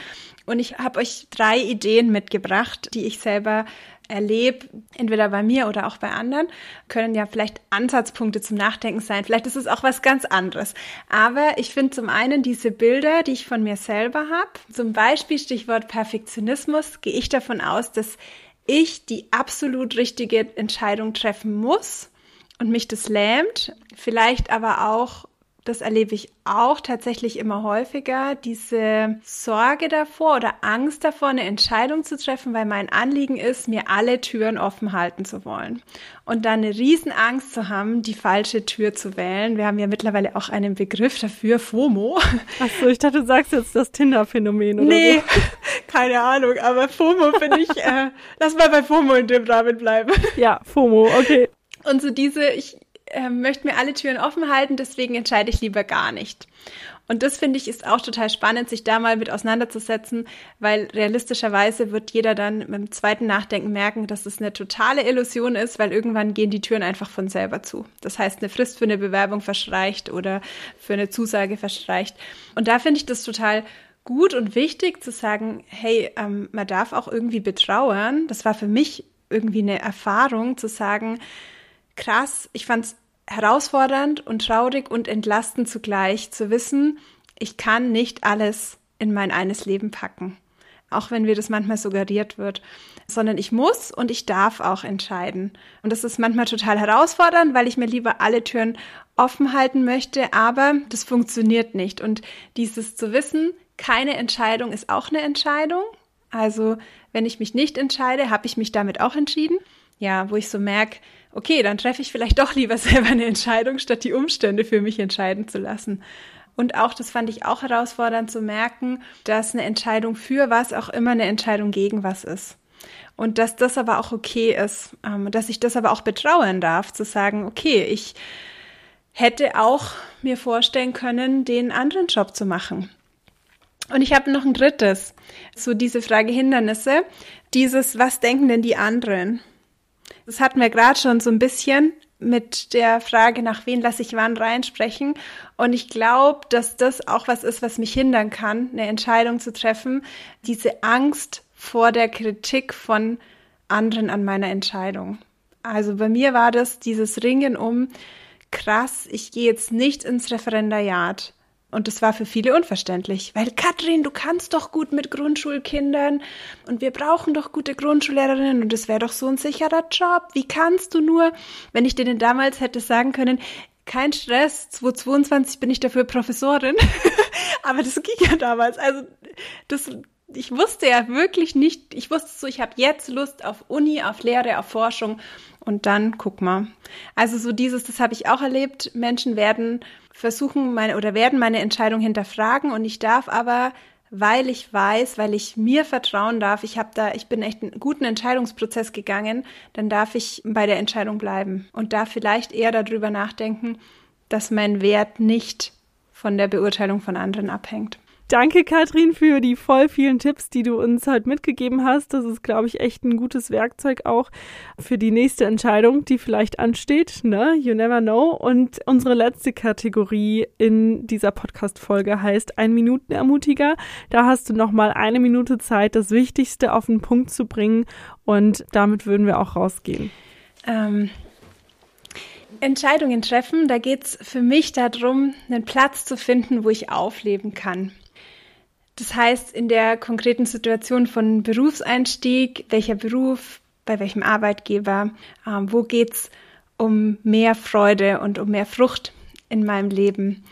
Und ich habe euch drei Ideen mitgebracht, die ich selber erlebe, entweder bei mir oder auch bei anderen, können ja vielleicht Ansatzpunkte zum Nachdenken sein. Vielleicht ist es auch was ganz anderes. Aber ich finde zum einen diese Bilder, die ich von mir selber habe, zum Beispiel Stichwort Perfektionismus, gehe ich davon aus, dass ich die absolut richtige Entscheidung treffen muss und mich das lähmt. Vielleicht aber auch, das erlebe ich auch tatsächlich immer häufiger, diese Sorge davor oder Angst davor, eine Entscheidung zu treffen, weil mein Anliegen ist, mir alle Türen offen halten zu wollen. Und dann eine Riesenangst zu haben, die falsche Tür zu wählen. Wir haben ja mittlerweile auch einen Begriff dafür, FOMO. Achso, ich dachte, du sagst jetzt das Tinder-Phänomen oder Nee, so. keine Ahnung, aber FOMO finde ich, äh, lass mal bei FOMO in dem Rahmen bleiben. Ja, FOMO, okay. Und so diese, ich äh, möchte mir alle Türen offen halten, deswegen entscheide ich lieber gar nicht. Und das finde ich ist auch total spannend, sich da mal mit auseinanderzusetzen, weil realistischerweise wird jeder dann dem zweiten Nachdenken merken, dass es eine totale Illusion ist, weil irgendwann gehen die Türen einfach von selber zu. Das heißt, eine Frist für eine Bewerbung verstreicht oder für eine Zusage verstreicht. Und da finde ich das total gut und wichtig zu sagen, hey, ähm, man darf auch irgendwie betrauern. Das war für mich irgendwie eine Erfahrung zu sagen, krass. Ich fand es herausfordernd und traurig und entlastend zugleich zu wissen, ich kann nicht alles in mein eines Leben packen. Auch wenn mir das manchmal suggeriert wird, sondern ich muss und ich darf auch entscheiden. Und das ist manchmal total herausfordernd, weil ich mir lieber alle Türen offen halten möchte, aber das funktioniert nicht. Und dieses zu wissen, keine Entscheidung ist auch eine Entscheidung. Also, wenn ich mich nicht entscheide, habe ich mich damit auch entschieden. Ja, wo ich so merke, okay, dann treffe ich vielleicht doch lieber selber eine Entscheidung, statt die Umstände für mich entscheiden zu lassen. Und auch, das fand ich auch herausfordernd zu merken, dass eine Entscheidung für was auch immer eine Entscheidung gegen was ist. Und dass das aber auch okay ist, ähm, dass ich das aber auch betrauern darf, zu sagen, okay, ich hätte auch mir vorstellen können, den anderen Job zu machen. Und ich habe noch ein drittes, so diese Frage Hindernisse, dieses, was denken denn die anderen? Das hatten wir gerade schon so ein bisschen mit der Frage, nach wen lasse ich wann reinsprechen. Und ich glaube, dass das auch was ist, was mich hindern kann, eine Entscheidung zu treffen. Diese Angst vor der Kritik von anderen an meiner Entscheidung. Also bei mir war das dieses Ringen um, krass, ich gehe jetzt nicht ins Referendariat. Und das war für viele unverständlich, weil Katrin, du kannst doch gut mit Grundschulkindern und wir brauchen doch gute Grundschullehrerinnen und es wäre doch so ein sicherer Job. Wie kannst du nur, wenn ich denen damals hätte sagen können, kein Stress, 2022 bin ich dafür Professorin. Aber das ging ja damals. Also das, ich wusste ja wirklich nicht, ich wusste so, ich habe jetzt Lust auf Uni, auf Lehre, auf Forschung und dann guck mal. Also so dieses, das habe ich auch erlebt. Menschen werden versuchen meine oder werden meine Entscheidung hinterfragen und ich darf aber weil ich weiß, weil ich mir vertrauen darf, ich habe da, ich bin echt einen guten Entscheidungsprozess gegangen, dann darf ich bei der Entscheidung bleiben und darf vielleicht eher darüber nachdenken, dass mein Wert nicht von der Beurteilung von anderen abhängt. Danke, Katrin, für die voll vielen Tipps, die du uns heute mitgegeben hast. Das ist, glaube ich, echt ein gutes Werkzeug auch für die nächste Entscheidung, die vielleicht ansteht. Ne? You never know. Und unsere letzte Kategorie in dieser Podcast-Folge heißt Ein Minutenermutiger. Da hast du nochmal eine Minute Zeit, das Wichtigste auf den Punkt zu bringen. Und damit würden wir auch rausgehen. Ähm. Entscheidungen treffen, da geht es für mich darum, einen Platz zu finden, wo ich aufleben kann. Das heißt, in der konkreten Situation von Berufseinstieg, welcher Beruf, bei welchem Arbeitgeber, ähm, wo geht's um mehr Freude und um mehr Frucht in meinem Leben?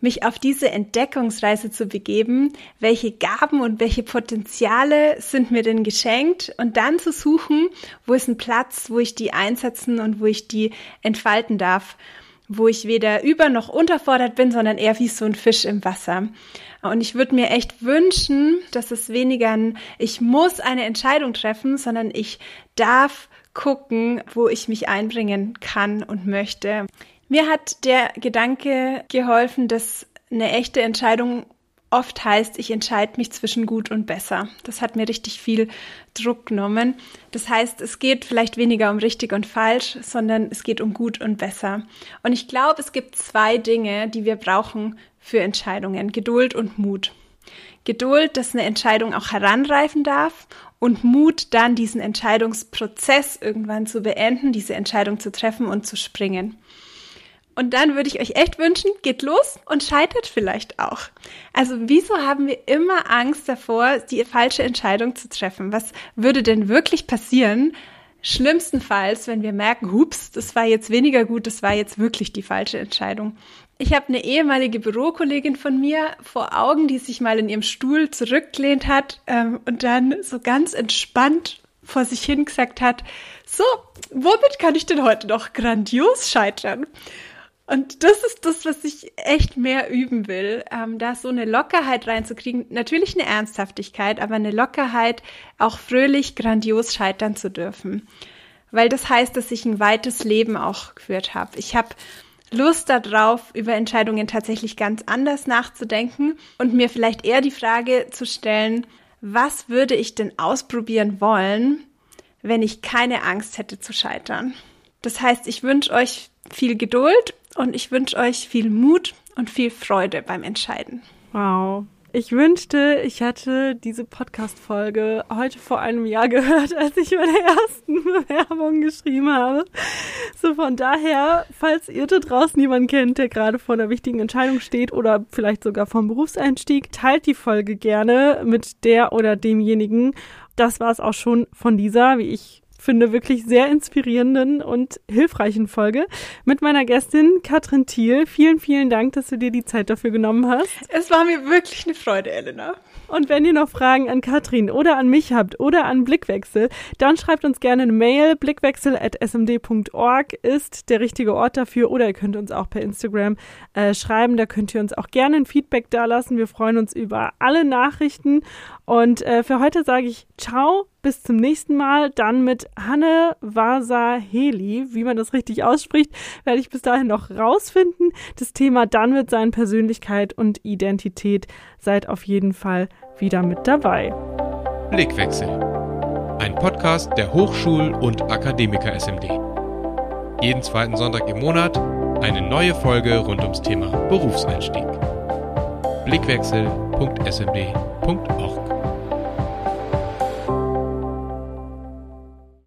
Mich auf diese Entdeckungsreise zu begeben, welche Gaben und welche Potenziale sind mir denn geschenkt und dann zu suchen, wo ist ein Platz, wo ich die einsetzen und wo ich die entfalten darf wo ich weder über noch unterfordert bin, sondern eher wie so ein Fisch im Wasser. Und ich würde mir echt wünschen, dass es weniger ein, ich muss eine Entscheidung treffen, sondern ich darf gucken, wo ich mich einbringen kann und möchte. Mir hat der Gedanke geholfen, dass eine echte Entscheidung oft heißt, ich entscheide mich zwischen gut und besser. Das hat mir richtig viel Druck genommen. Das heißt, es geht vielleicht weniger um richtig und falsch, sondern es geht um gut und besser. Und ich glaube, es gibt zwei Dinge, die wir brauchen für Entscheidungen. Geduld und Mut. Geduld, dass eine Entscheidung auch heranreifen darf und Mut, dann diesen Entscheidungsprozess irgendwann zu beenden, diese Entscheidung zu treffen und zu springen. Und dann würde ich euch echt wünschen, geht los und scheitert vielleicht auch. Also wieso haben wir immer Angst davor, die falsche Entscheidung zu treffen? Was würde denn wirklich passieren? Schlimmstenfalls, wenn wir merken, hups, das war jetzt weniger gut, das war jetzt wirklich die falsche Entscheidung. Ich habe eine ehemalige Bürokollegin von mir vor Augen, die sich mal in ihrem Stuhl zurückgelehnt hat ähm, und dann so ganz entspannt vor sich hin gesagt hat, so, womit kann ich denn heute noch grandios scheitern? Und das ist das, was ich echt mehr üben will, ähm, da so eine Lockerheit reinzukriegen. Natürlich eine Ernsthaftigkeit, aber eine Lockerheit, auch fröhlich grandios scheitern zu dürfen. Weil das heißt, dass ich ein weites Leben auch geführt habe. Ich habe Lust darauf, über Entscheidungen tatsächlich ganz anders nachzudenken und mir vielleicht eher die Frage zu stellen, was würde ich denn ausprobieren wollen, wenn ich keine Angst hätte zu scheitern? Das heißt, ich wünsche euch viel Geduld und ich wünsche euch viel Mut und viel Freude beim Entscheiden. Wow, ich wünschte, ich hätte diese Podcast-Folge heute vor einem Jahr gehört, als ich meine ersten Bewerbungen geschrieben habe. So von daher, falls ihr da draußen jemanden kennt, der gerade vor einer wichtigen Entscheidung steht oder vielleicht sogar vom Berufseinstieg, teilt die Folge gerne mit der oder demjenigen. Das war es auch schon von dieser, wie ich finde, wirklich sehr inspirierenden und hilfreichen Folge mit meiner Gästin Katrin Thiel. Vielen, vielen Dank, dass du dir die Zeit dafür genommen hast. Es war mir wirklich eine Freude, Elena. Und wenn ihr noch Fragen an Katrin oder an mich habt oder an Blickwechsel, dann schreibt uns gerne eine Mail. Blickwechsel.smd.org ist der richtige Ort dafür oder ihr könnt uns auch per Instagram äh, schreiben. Da könnt ihr uns auch gerne ein Feedback dalassen. Wir freuen uns über alle Nachrichten. Und äh, für heute sage ich ciao bis zum nächsten Mal. Dann mit Hanne Vasa Heli. Wie man das richtig ausspricht, werde ich bis dahin noch rausfinden. Das Thema dann wird sein Persönlichkeit und Identität. Seid auf jeden Fall wieder mit dabei. Blickwechsel. Ein Podcast der Hochschul- und Akademiker SMD. Jeden zweiten Sonntag im Monat eine neue Folge rund ums Thema Berufseinstieg. Blickwechsel.smd.org